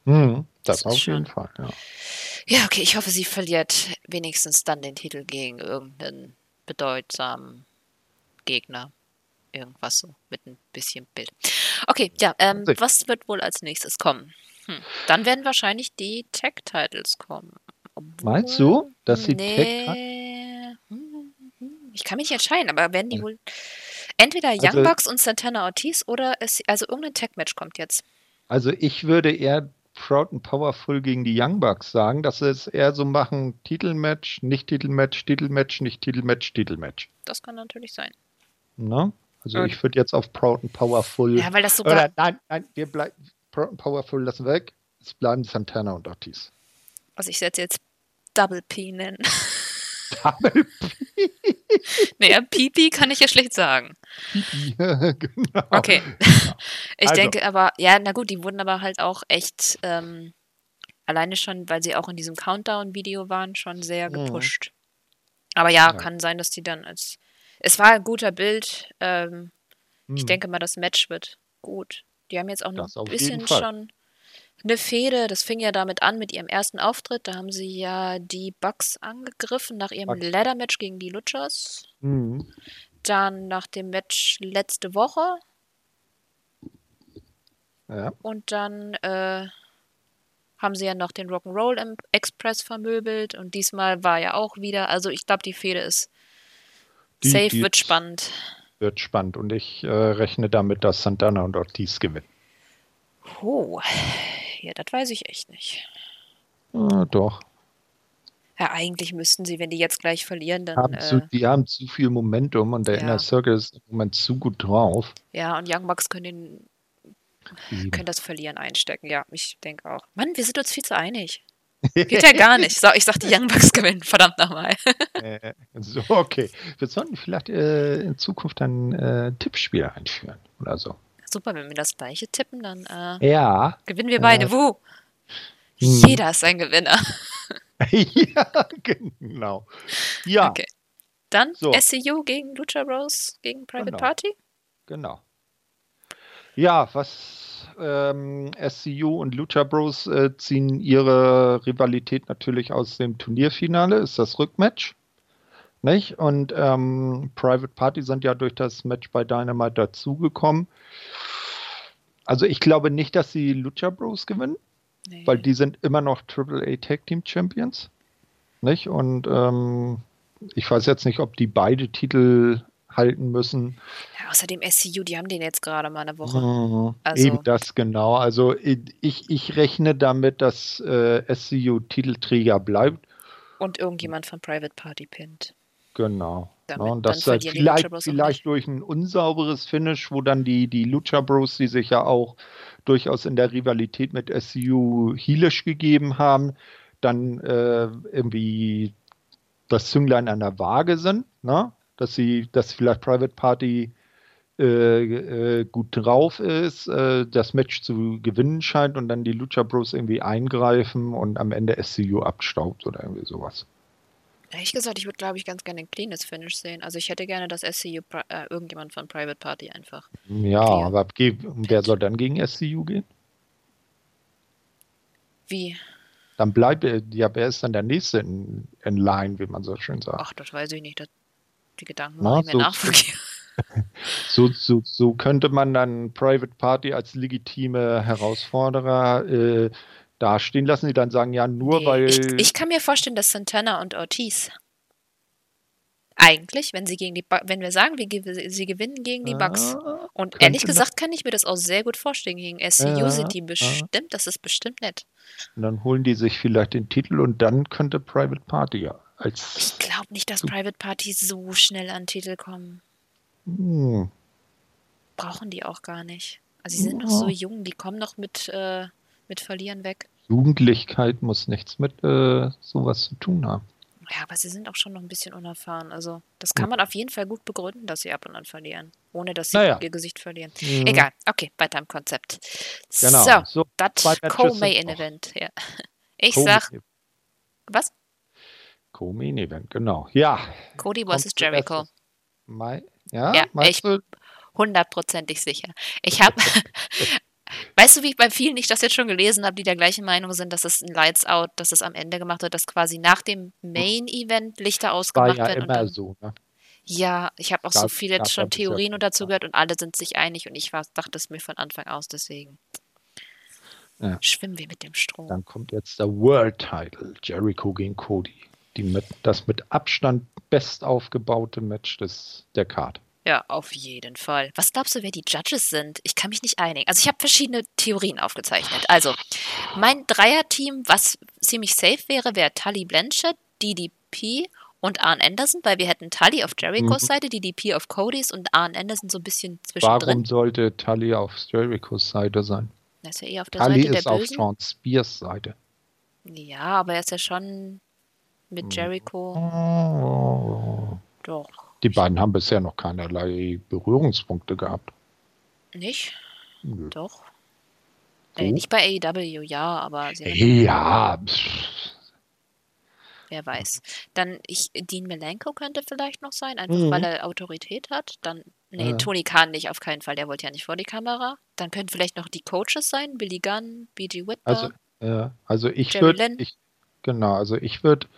Mhm, das, Das ist auf schon- jeden Fall, ja. Ja, okay, ich hoffe, sie verliert wenigstens dann den Titel gegen irgendeinen bedeutsamen Gegner. Irgendwas so mit ein bisschen Bild. Okay, ja, ähm, was wird wohl als nächstes kommen? Hm. Dann werden wahrscheinlich die Tag-Titles kommen. Meinst du, dass sie nee. Tag- Hm, hm, Ich kann mich nicht entscheiden, aber werden die wohl entweder Young Also- Bucks und Santana Ortiz oder es, also irgendein Tag-Match kommt jetzt. Also ich würde eher Proud and Powerful gegen die Young Bucks sagen, dass sie es eher so machen, Titelmatch, nicht Titelmatch, Titelmatch, nicht Titelmatch, Titelmatch. Das kann natürlich sein. Na? Also okay. ich würde jetzt auf Proud and Powerful. Ja, weil das sogar. Oder nein, nein, wir bleiben. Proud and Powerful lassen weg. Es bleiben Santana und Ortiz. Also ich setze jetzt Double P nennen. Double P? [LAUGHS] naja, Pipi kann ich ja schlecht sagen. Pipi, [LAUGHS] genau. Okay. [LAUGHS] Ich also. denke aber, ja, na gut, die wurden aber halt auch echt ähm, alleine schon, weil sie auch in diesem Countdown-Video waren, schon sehr mhm. gepusht. Mhm. Aber ja, ja, kann sein, dass die dann als. Es war ein guter Bild. Ähm, mhm. Ich denke mal, das Match wird gut. Die haben jetzt auch noch ein bisschen schon eine Fehde. Das fing ja damit an mit ihrem ersten Auftritt. Da haben sie ja die Bucks angegriffen nach ihrem Bucks. Ladder-Match gegen die Luchas. Mhm. Dann nach dem Match letzte Woche. Ja. Und dann äh, haben sie ja noch den Rock'n'Roll Express vermöbelt. Und diesmal war ja auch wieder. Also ich glaube, die Fehde ist die, safe, die wird spannend. Wird spannend. Und ich äh, rechne damit, dass Santana und Ortiz gewinnen. Oh, ja, das weiß ich echt nicht. Ah, doch. Ja, eigentlich müssten sie, wenn die jetzt gleich verlieren, dann. Haben zu, äh, die haben zu viel Momentum und der ja. Inner Circle ist im Moment zu gut drauf. Ja, und Young Bucks können, den, können das Verlieren einstecken. Ja, ich denke auch. Mann, wir sind uns viel zu einig. [LAUGHS] Geht ja gar nicht. So, ich sag, die Young Bucks gewinnen. Verdammt nochmal. [LAUGHS] äh, so, okay. Wir sollten vielleicht äh, in Zukunft ein äh, Tippspiel einführen oder so. Super, wenn wir das gleiche tippen, dann äh, ja, gewinnen wir beide. Äh, Wuh. Hm. Jeder ist ein Gewinner. [LAUGHS] ja, genau. Ja. Okay. Dann so. SCU gegen Lucha Bros gegen Private genau. Party? Genau. Ja, was ähm, SCU und Lucha Bros äh, ziehen ihre Rivalität natürlich aus dem Turnierfinale, ist das Rückmatch. Nicht? Und ähm, Private Party sind ja durch das Match bei Dynamite dazugekommen. Also ich glaube nicht, dass sie Lucha Bros gewinnen, nee. weil die sind immer noch AAA Tag Team Champions. Nicht? Und ähm, ich weiß jetzt nicht, ob die beide Titel halten müssen. Ja, außerdem SCU, die haben den jetzt gerade mal eine Woche. Mhm, also. Eben das genau. Also ich, ich rechne damit, dass äh, SCU Titelträger bleibt. Und irgendjemand von Private Party pinnt. Genau. Damit, ja, und das halt vielleicht, vielleicht durch ein unsauberes Finish, wo dann die, die Lucha Bros, die sich ja auch durchaus in der Rivalität mit SCU heelish gegeben haben, dann äh, irgendwie das Zünglein an der Waage sind, ne? dass sie, dass vielleicht Private Party äh, äh, gut drauf ist, äh, das Match zu gewinnen scheint und dann die Lucha Bros irgendwie eingreifen und am Ende SCU abstaubt oder irgendwie sowas. Ehrlich gesagt, ich würde, glaube ich, ganz gerne ein cleanes Finish sehen. Also ich hätte gerne das SCU, äh, irgendjemand von Private Party einfach. Ja, clear. aber wer soll dann gegen SCU gehen? Wie? Dann bleibt, ja, wer ist dann der Nächste in, in Line, wie man so schön sagt? Ach, das weiß ich nicht. Das, die Gedanken Na, so, nachvollziehen. [LAUGHS] So, so, so könnte man dann Private Party als legitime Herausforderer äh, dastehen lassen, die dann sagen, ja, nur nee, weil. Ich, ich, kann mir vorstellen, dass Santana und Ortiz eigentlich, wenn sie gegen die ba wenn wir sagen, wir, sie gewinnen gegen die Bucks. Ah, und ehrlich gesagt kann ich mir das auch sehr gut vorstellen. Gegen SCU ja, sind die bestimmt, ja. das ist bestimmt nett. Und dann holen die sich vielleicht den Titel und dann könnte Private Party ja als. Ich glaube nicht, dass Private Party so schnell an Titel kommen. Hm. Brauchen die auch gar nicht. Also sie sind noch so jung, die kommen noch mit äh, mit Verlieren weg. Jugendlichkeit muss nichts mit äh, sowas zu tun haben. Ja, aber sie sind auch schon noch ein bisschen unerfahren. Also, das kann man auf jeden Fall gut begründen, dass sie ab und an verlieren. Ohne dass sie naja. ihr Gesicht verlieren. Mhm. Egal. Okay, weiter im Konzept. Genau. So, so das Co-Main-Event. Ja. [LAUGHS] Ich sag. Was? Co-Main-Event, genau. Ja. Cody vs. Jericho. Mai, ja, ja ich hundertprozentig sicher. Ich habe [LAUGHS] [LAUGHS] Weißt du, wie ich bei vielen ich das jetzt schon gelesen habe, die der gleichen Meinung sind, dass es ein Lights Out, dass es am Ende gemacht wird, dass quasi nach dem Main-Event Lichter ausgemacht War ja werden. Immer dann, so, ne? Ja, ich habe auch gab, so viele jetzt schon Theorien dazu gehört und alle sind sich einig und ich war, dachte es mir von Anfang aus, deswegen ja. schwimmen wir mit dem Strom. Dann kommt jetzt der World Title, Jericho gegen Cody. Die mit, das mit Abstand best aufgebaute Match des, der Card. Ja, auf jeden Fall. Was glaubst du, wer die Judges sind? Ich kann mich nicht einigen. Also ich habe verschiedene Theorien aufgezeichnet. Also mein Dreierteam, was ziemlich safe wäre, wäre Tully Blanchard, DDP und Arn Anderson, weil wir hätten Tully auf Jerichos Mhm. Seite, DDP auf Codys und Arn Anderson so ein bisschen Warum zwischendrin. sollte Tully auf Jerichos Seite sein? Er ist ja eher auf der Tully Seite ist der auf Bösen. Sean Spears Seite. Ja, aber er ist ja schon mit Mhm. Jericho. Oh. Doch. Die beiden haben bisher noch keinerlei Berührungspunkte gehabt. Nicht? Nö. Doch. So? Äh, nicht bei AEW, ja, aber sie haben Ja, pff, Wer weiß. Dann ich, Dean Melenko könnte vielleicht noch sein, einfach Mhm. weil er Autorität hat. Dann, nee, Ja. Tony Khan nicht, auf keinen Fall, der wollte ja nicht vor die Kamera. Dann könnten vielleicht noch die Coaches sein, Billy Gunn, BG Whitmer. also, ja, also ich würde, genau, also ich würde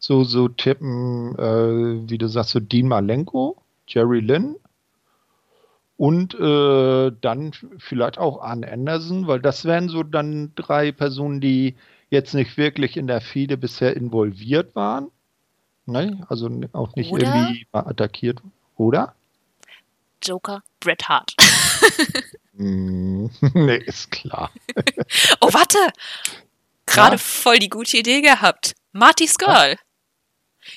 so, so tippen, äh, wie du sagst, so Dean Malenko, Jerry Lynn und äh, dann vielleicht auch Arne Anderson, weil das wären so dann drei Personen, die jetzt nicht wirklich in der Fehde bisher involviert waren. Ne? Also auch nicht Oder? irgendwie mal attackiert. Oder? Joker, Bret Hart. [LAUGHS] Hm, [LAUGHS] nee, ist klar. oh, warte! Gerade Ja? voll die gute Idee gehabt. Marty Skrull.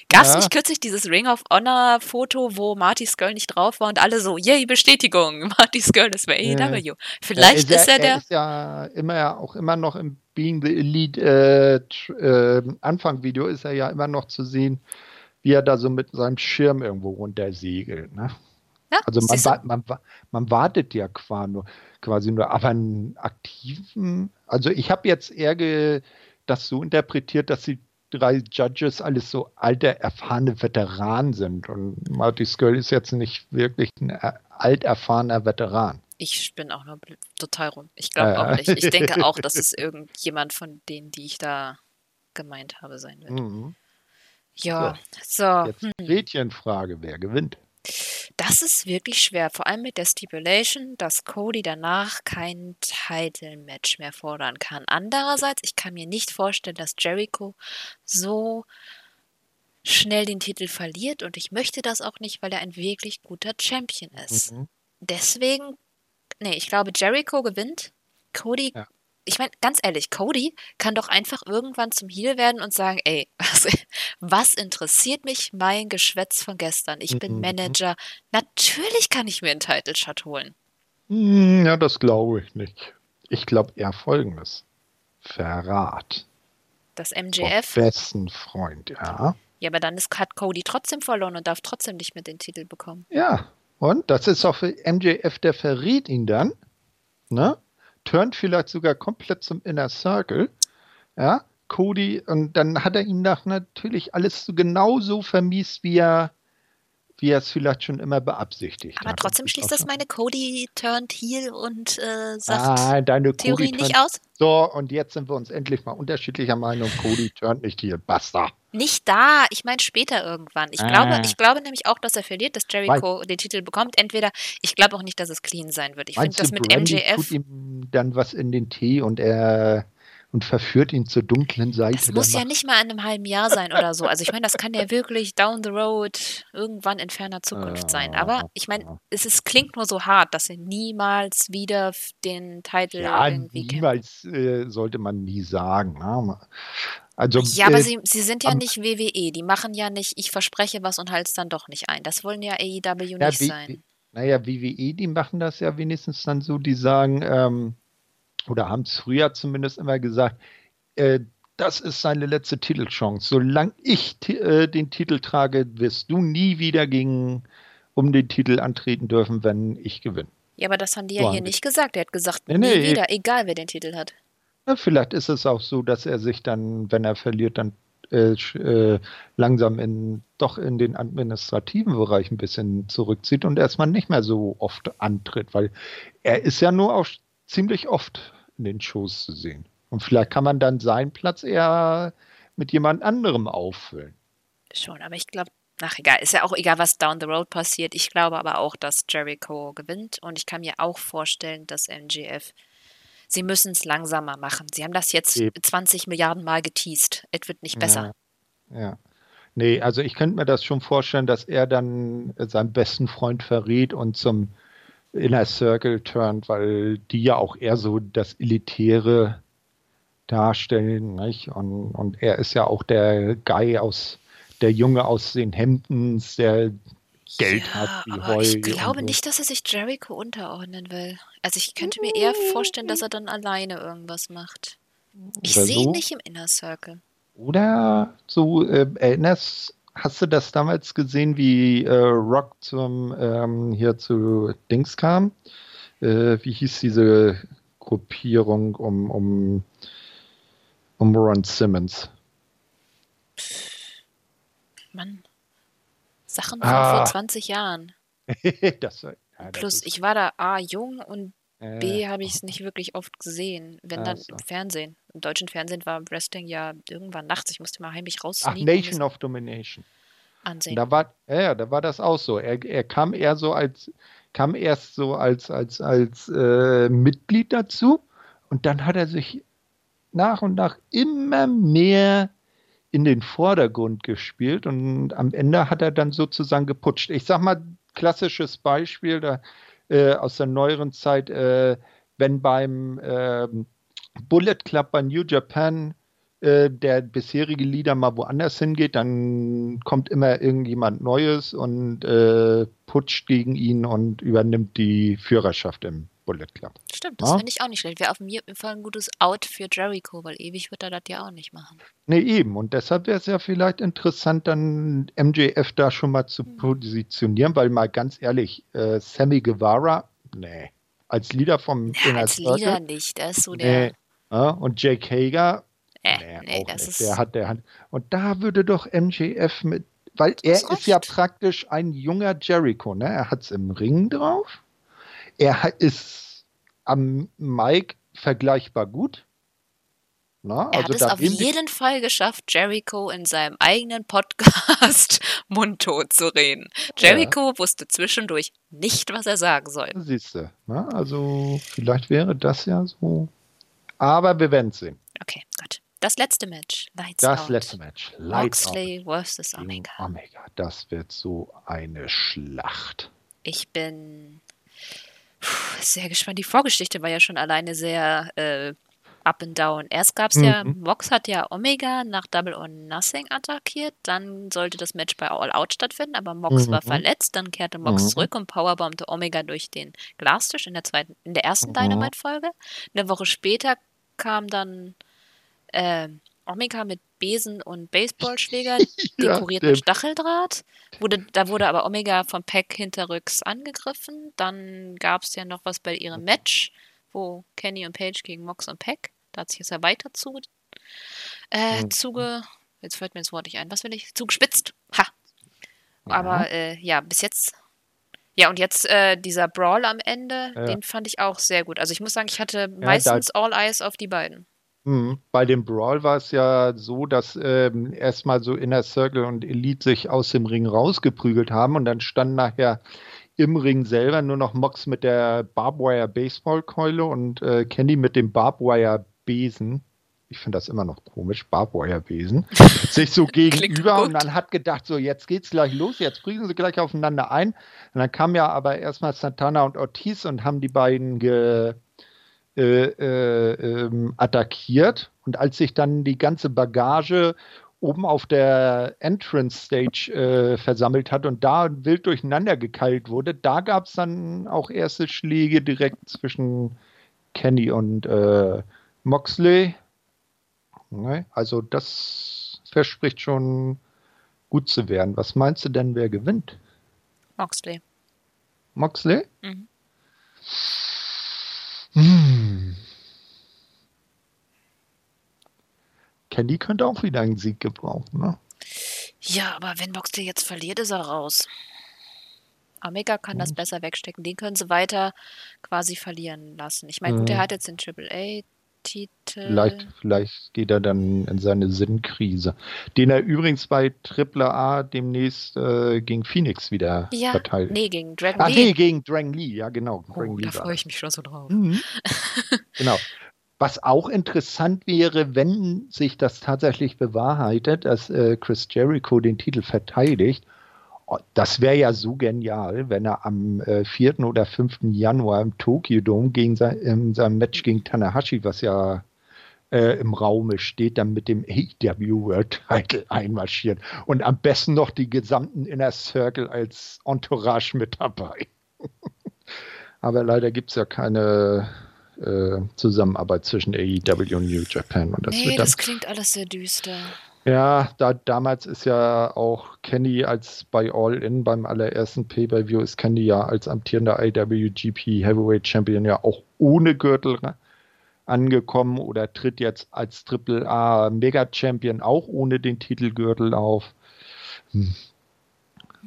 Gab es Ja. nicht kürzlich dieses Ring of Honor Foto, wo Marty Skrull nicht drauf war und alle so, yay, Bestätigung, [LAUGHS] Marty Skrull ist bei Ja. AEW. Vielleicht ist er, er der. ist ja immer auch immer noch im Being the Elite äh, äh, Anfang-Video ist er ja immer noch zu sehen, wie er da so mit seinem Schirm irgendwo runtersegelt. Ne? Ja, Also man, wa- man, wa- man wartet ja qua nur, quasi nur, aber einen aktiven, also ich habe jetzt eher das so interpretiert, dass die drei Judges alles so alte, erfahrene Veteranen sind und Marty Skull ist jetzt nicht wirklich ein äh, alterfahrener Veteran. Ich bin auch nur total rum. Ich glaube Ja. auch nicht. Ich denke auch, dass es [LAUGHS] irgendjemand von denen, die ich da gemeint habe, sein wird. Mhm. Ja, so. Jetzt Hm. Gretchenfrage, wer gewinnt? Das ist wirklich schwer, vor allem mit der Stipulation, dass Cody danach kein Title-Match mehr fordern kann. Andererseits, ich kann mir nicht vorstellen, dass Jericho so schnell den Titel verliert und ich möchte das auch nicht, weil er ein wirklich guter Champion ist. Mhm. Deswegen, nee, ich glaube, Jericho gewinnt. Cody, Ja. Ich meine, ganz ehrlich, Cody kann doch einfach irgendwann zum Heel werden und sagen, ey, [LAUGHS] was, was interessiert mich mein Geschwätz von gestern? Ich bin Mhm. Manager. Natürlich kann ich mir einen Title Shot holen. Hm, Ja, das glaube ich nicht. Ich glaube eher folgendes. Verrat. Das MJF, besten Freund, ja. ja, aber dann ist, hat Cody trotzdem verloren und darf trotzdem nicht mehr den Titel bekommen. Ja, und das ist auch für MJF, der verrät ihn dann, ne? Turnt vielleicht sogar komplett zum Inner Circle, ja. Cody, und dann hat er ihm nach natürlich alles so genauso vermiest, wie er, wie er es vielleicht schon immer beabsichtigt Aber hat. trotzdem schließt das meine Cody turned Heel und äh, sagt Ah, deine Theorie nicht aus? So, und jetzt sind wir uns endlich mal unterschiedlicher Meinung. Cody turnt nicht hier. Basta. Nicht da, ich meine später irgendwann. Ich Ah. glaube, ich glaube nämlich auch, dass er verliert, dass Jericho den Titel bekommt. Entweder, ich glaube auch nicht, dass es clean sein wird. Ich finde das mit Brandy MJF, tut ihm dann was in den Tee und er und verführt ihn zur dunklen Seite. das muss ja nicht mal in einem halben Jahr sein oder so. Also ich meine, das kann ja wirklich down the road irgendwann in ferner Zukunft sein. Aber ich meine, es ist, klingt nur so hart, dass er niemals wieder den Titel Ja, irgendwie niemals äh, sollte man nie sagen. Ne? Also, Ja, aber äh, sie, sie sind ja am- nicht WWE. Die machen ja nicht, ich verspreche was und halte es dann doch nicht ein. Das wollen ja AEW Ja, nicht wie- sein. Naja, WWE, die machen das ja wenigstens dann so, die sagen, ähm, oder haben es früher zumindest immer gesagt, äh, das ist seine letzte Titelchance. Solange ich äh, den Titel trage, wirst du nie wieder gegen, um den Titel antreten dürfen, wenn ich gewinne. Ja, aber das haben die So ja haben hier nicht gesagt. Er hat gesagt, Nee, nie nee. wieder, egal wer den Titel hat. Na, vielleicht ist es auch so, dass er sich dann, wenn er verliert, dann äh, äh, langsam in, doch in den administrativen Bereich ein bisschen zurückzieht und erstmal nicht mehr so oft antritt, weil er ist ja nur auch ziemlich oft in den Shows zu sehen. Und vielleicht kann man dann seinen Platz eher mit jemand anderem auffüllen. Schon, aber ich glaube, ach egal, ist ja auch egal, was down the road passiert. Ich glaube aber auch, dass Jericho gewinnt und ich kann mir auch vorstellen, dass MJF, sie müssen es langsamer machen. Sie haben das jetzt Eben. 20 Milliarden Mal geteased. Es wird nicht besser. Ja. ja. Nee, also ich könnte mir das schon vorstellen, dass er dann seinen besten Freund verrät und zum Inner Circle turnt, weil die ja auch eher so das Elitäre darstellen. Nicht? Und, und er ist ja auch der Guy aus, der Junge aus den Hemdens, der Geld ja, hat wie aber Heu. ich glaube so. nicht, dass er sich Jericho unterordnen will. Also ich könnte mir eher vorstellen, dass er dann alleine irgendwas macht. Ich sehe ihn so. nicht im Inner Circle. Oder so, äh, erinnerst, hast du das damals gesehen, wie äh, Rock zum ähm, hier zu Dings kam? Äh, wie hieß diese Gruppierung um, um, um Ron Simmons? Mann. Sachen von Ah. vor 20 Jahren. [LAUGHS] das, ja, Plus, ich war da A, jung und äh, B, habe ich es nicht wirklich oft gesehen. Wenn Ach dann im Fernsehen. Im deutschen Fernsehen war Wrestling ja irgendwann nachts. Ich musste mal heimlich Ach, raussneaken und Nation of Domination. ansehen. Da war, ja, ja, da war das auch so. Er, er kam eher so als, kam erst so als, als, als äh, Mitglied dazu und dann hat er sich nach und nach immer mehr in den Vordergrund gespielt und am Ende hat er dann sozusagen geputscht. Ich sag mal, klassisches Beispiel da, äh, aus der neueren Zeit, äh, wenn beim ähm, Bullet Club bei New Japan äh, der bisherige Leader mal woanders hingeht, dann kommt immer irgendjemand Neues und äh, putscht gegen ihn und übernimmt die Führerschaft im Bullet Club. Stimmt, das Ja. finde ich auch nicht schlecht. Wäre auf jeden Fall ein gutes Out für Jericho, weil ewig wird er das ja auch nicht machen. Nee, eben. Und deshalb wäre es ja vielleicht interessant, dann MJF da schon mal zu positionieren, weil mal ganz ehrlich, äh, Sammy Guevara, nee. Als Leader vom Ja, als Circle, Leader nicht. Der ist so der. nee. Ja, und Jake Hager, äh, nee, nee, das. Der hat, der hat. Und da würde doch MJF mit, weil er ist ja recht. praktisch ein junger Jericho, ne? Er hat es im Ring drauf. Er ist am Mic vergleichbar gut. Na, Er hat es auf jeden Fall geschafft, Jericho in seinem eigenen Podcast [LAUGHS] mundtot zu reden. Jericho wusste zwischendurch nicht, was er sagen soll. Siehst du, also vielleicht wäre das ja so. Aber wir werden sehen. Okay, gut. Das letzte Match. Lights Das Out. letzte Match. Lights Out Moxley versus Omega. Omega. Das wird so eine Schlacht. Ich bin puh, sehr gespannt. Die Vorgeschichte war ja schon alleine sehr äh, up and down. Erst gab es ja, Mhm. Mox hat ja Omega nach Double or Nothing attackiert. Dann sollte das Match bei All Out stattfinden, aber Mox war Mhm. verletzt. Dann kehrte Mox Mhm. zurück und powerbombte Omega durch den Glastisch in der zweiten, in der ersten Mhm. Dynamite-Folge. Eine Woche später kam dann äh, Omega mit Besen und Baseballschläger [LAUGHS] Ja, dekoriert mit Stacheldraht. Wurde, da wurde aber Omega von Peck hinterrücks angegriffen. Dann gab es ja noch was bei ihrem Match, wo Kenny und Page gegen Mox und Peck. Da hat sich das ja weiter zu, äh, Mhm. zuge. Jetzt fällt mir das Wort nicht ein. Was will ich? Zugespitzt. Ha! Ja. Aber äh, ja, bis jetzt. Ja, und jetzt äh, dieser Brawl am Ende, Ja. den fand ich auch sehr gut. Also ich muss sagen, ich hatte meistens All Eyes auf die beiden. Mhm. Bei dem Brawl war es ja so, dass ähm, erstmal so Inner Circle und Elite sich aus dem Ring rausgeprügelt haben und dann stand nachher im Ring selber nur noch Mox mit der Barbwire Baseballkeule und äh, Kenny mit dem Barbwire Besen. Ich finde das immer noch komisch, Barbwire Besen. [LAUGHS] sich so gegenüber und dann hat gedacht, so jetzt geht's gleich los, jetzt prügeln sie gleich aufeinander ein. Und dann kam ja aber erstmal Santana und Ortiz und haben die beiden ge, äh, äh, ähm, attackiert. Und als sich dann die ganze Bagage oben auf der Entrance Stage äh, versammelt hat und da wild durcheinander gekeilt wurde, da gab es dann auch erste Schläge direkt zwischen Kenny und äh, Moxley. Ne? Also das verspricht schon gut zu werden. Was meinst du denn, wer gewinnt? Moxley. Moxley? Mhm. Hm. Kenny könnte auch wieder einen Sieg gebrauchen, ne? Ja, aber wenn Moxley jetzt verliert, ist er raus. Omega kann das besser wegstecken. Den können sie weiter quasi verlieren lassen. Ich meine, gut, er Mhm. hat jetzt den Triple A-Titel. Vielleicht, vielleicht geht er dann in seine Sinnkrise, den er übrigens bei AAA demnächst äh, gegen Phoenix wieder Ja, verteilt. nee, gegen Dragon Ach Lee. nee, gegen Drang Lee, ja genau. oh, Drang Lee da freue ich mich schon so drauf. Mhm. [LAUGHS] genau. Was auch interessant wäre, wenn sich das tatsächlich bewahrheitet, dass äh, Chris Jericho den Titel verteidigt. Oh, das wäre ja so genial, wenn er am äh, 4. oder 5. Januar im Tokyo Dome gegen sein, in seinem Match gegen Tanahashi, was ja äh, im Raume steht, dann mit dem AEW World Title einmarschiert. Und am besten noch die gesamten Inner Circle als Entourage mit dabei. [LAUGHS] Aber leider gibt es ja keine äh, Zusammenarbeit zwischen AEW und New Japan. Und das nee, das klingt alles sehr düster. Ja, da, damals ist ja auch Kenny als bei All In beim allerersten Pay-Per-View ist Kenny ja als amtierender IWGP Heavyweight Champion ja auch ohne Gürtel angekommen oder tritt jetzt als Triple A Mega Champion auch ohne den Titelgürtel auf. Hm.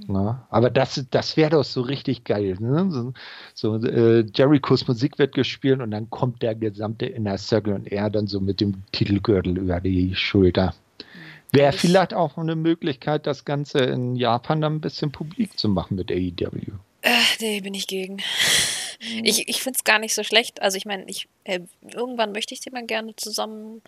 Na, aber das, das wäre doch so richtig geil. Ne? So, so äh, Jerichos Musik wird gespielt und dann kommt der gesamte Inner Circle und er dann so mit dem Titelgürtel über die Schulter. Wäre vielleicht auch eine Möglichkeit, das Ganze in Japan dann ein bisschen publik zu machen mit AEW. Äh, nee, bin ich gegen. Ich, ich finde es gar nicht so schlecht. Also ich meine, ich, äh, irgendwann möchte ich die mal gerne zusammen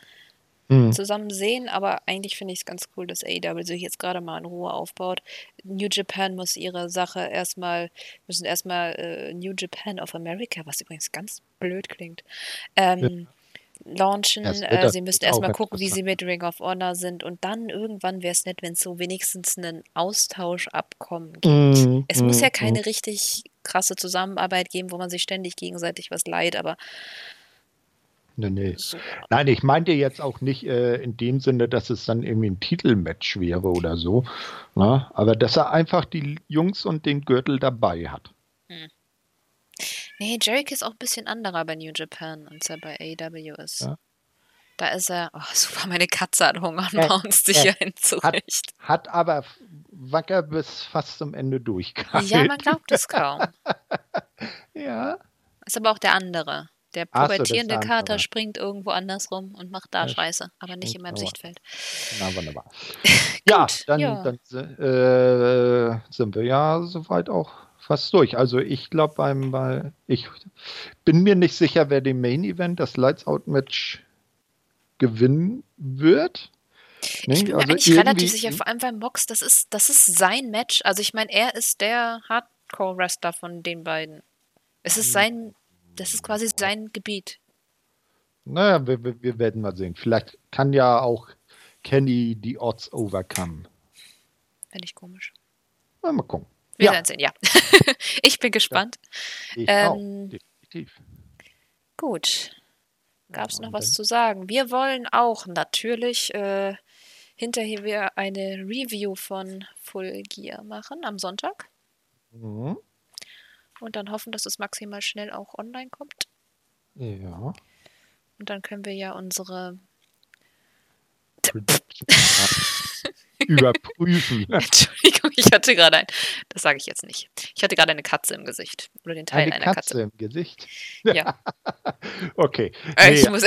mhm. zusammen sehen, aber eigentlich finde ich es ganz cool, dass AEW sich jetzt gerade mal in Ruhe aufbaut. New Japan muss ihre Sache erstmal, müssen erstmal äh, New Japan of America, was übrigens ganz blöd klingt, ähm, ja. Launchen. Äh, sie müssen erstmal gucken, wie sie mit Ring of Honor sind und dann irgendwann wäre es nett, wenn es so wenigstens einen Austauschabkommen gibt. Mhm. Es muss ja hm, keine mhm. richtig krasse Zusammenarbeit geben, wo man sich ständig gegenseitig was leiht, aber Nee, nee. Nein, ich meinte jetzt auch nicht äh, in dem Sinne, dass es dann irgendwie ein Titelmatch wäre oder so. Na? Ne? Aber dass er einfach die Jungs und den Gürtel dabei hat. Hm. Nee, Jericho ist auch ein bisschen anderer bei New Japan, als er bei AEW ist. Ja. Da ist er, oh super, meine Katze hat Hunger und äh, uns sicher hin zurecht. Hat, hat aber wacker bis fast zum Ende durchgehalten. Ja, man glaubt es kaum. [LAUGHS] ja. Ist aber auch der andere. Der pubertierende so, Kater andere. springt irgendwo anders rum und macht da ja, Scheiße, aber nicht in meinem aber. Sichtfeld. Na, wunderbar. [LAUGHS] ja, dann, ja. dann äh, sind wir ja soweit auch fast durch. Also ich glaube beim, bei, ich bin mir nicht sicher, wer den Main Event, das Lights Out Match gewinnen wird. Nee, ich bin mir also eigentlich relativ sicher, vor allem beim Mox, das ist, das ist sein Match. Also ich meine, er ist der Hardcore-Wrestler von den beiden. Es ist sein das ist quasi sein Gebiet. Naja, wir, wir werden mal sehen. Vielleicht kann ja auch Kenny die Odds overcome. Fände ich komisch. Na, mal gucken. Wir ja. werden sehen, ja. [LAUGHS] ich bin gespannt. Ja, ich ähm, auch, definitiv. Gut. Gab es noch was zu sagen? Wir wollen auch natürlich äh, hinterher eine Review von Full Gear machen am Sonntag. Mhm. Und dann hoffen, dass es maximal schnell auch online kommt. Ja. Und dann können wir ja unsere überprüfen. [LAUGHS] Entschuldigung, ich hatte gerade ein, das sage ich jetzt nicht. Ich hatte gerade eine Katze im Gesicht oder den Teil eine einer Katze. Katze im Gesicht? Ja. [LAUGHS] okay. Äh, nee, [LAUGHS] ich muss,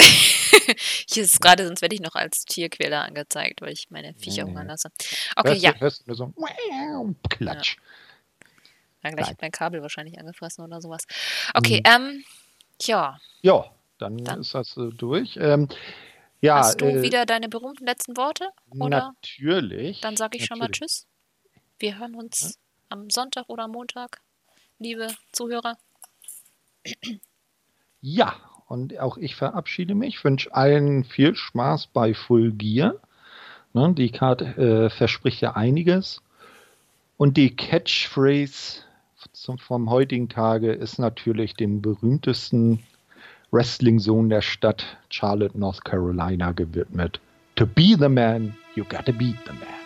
hier ist gerade, sonst werde ich noch als Tierquäler angezeigt, weil ich meine Viecher hungern lasse. Okay, hörst ja. hörst du so, Klatsch. Ja. Dann gleich mein Kabel wahrscheinlich angefressen oder sowas. Okay, mhm. ähm, ja. Ja, dann, dann. ist das äh, durch. Ähm, ja, Hast du äh, wieder deine berühmten letzten Worte? Oder? Natürlich. Dann sage ich natürlich. schon mal Tschüss. Wir hören uns ja. am Sonntag oder am Montag, liebe Zuhörer. Ja, und auch ich verabschiede mich, wünsche allen viel Spaß bei Full Gear. Ne, die Karte äh, verspricht ja einiges. Und die Catchphrase zum, vom heutigen Tage ist natürlich dem berühmtesten Wrestling-Sohn der Stadt, Charlotte, North Carolina, gewidmet. To be the man, you gotta beat the man.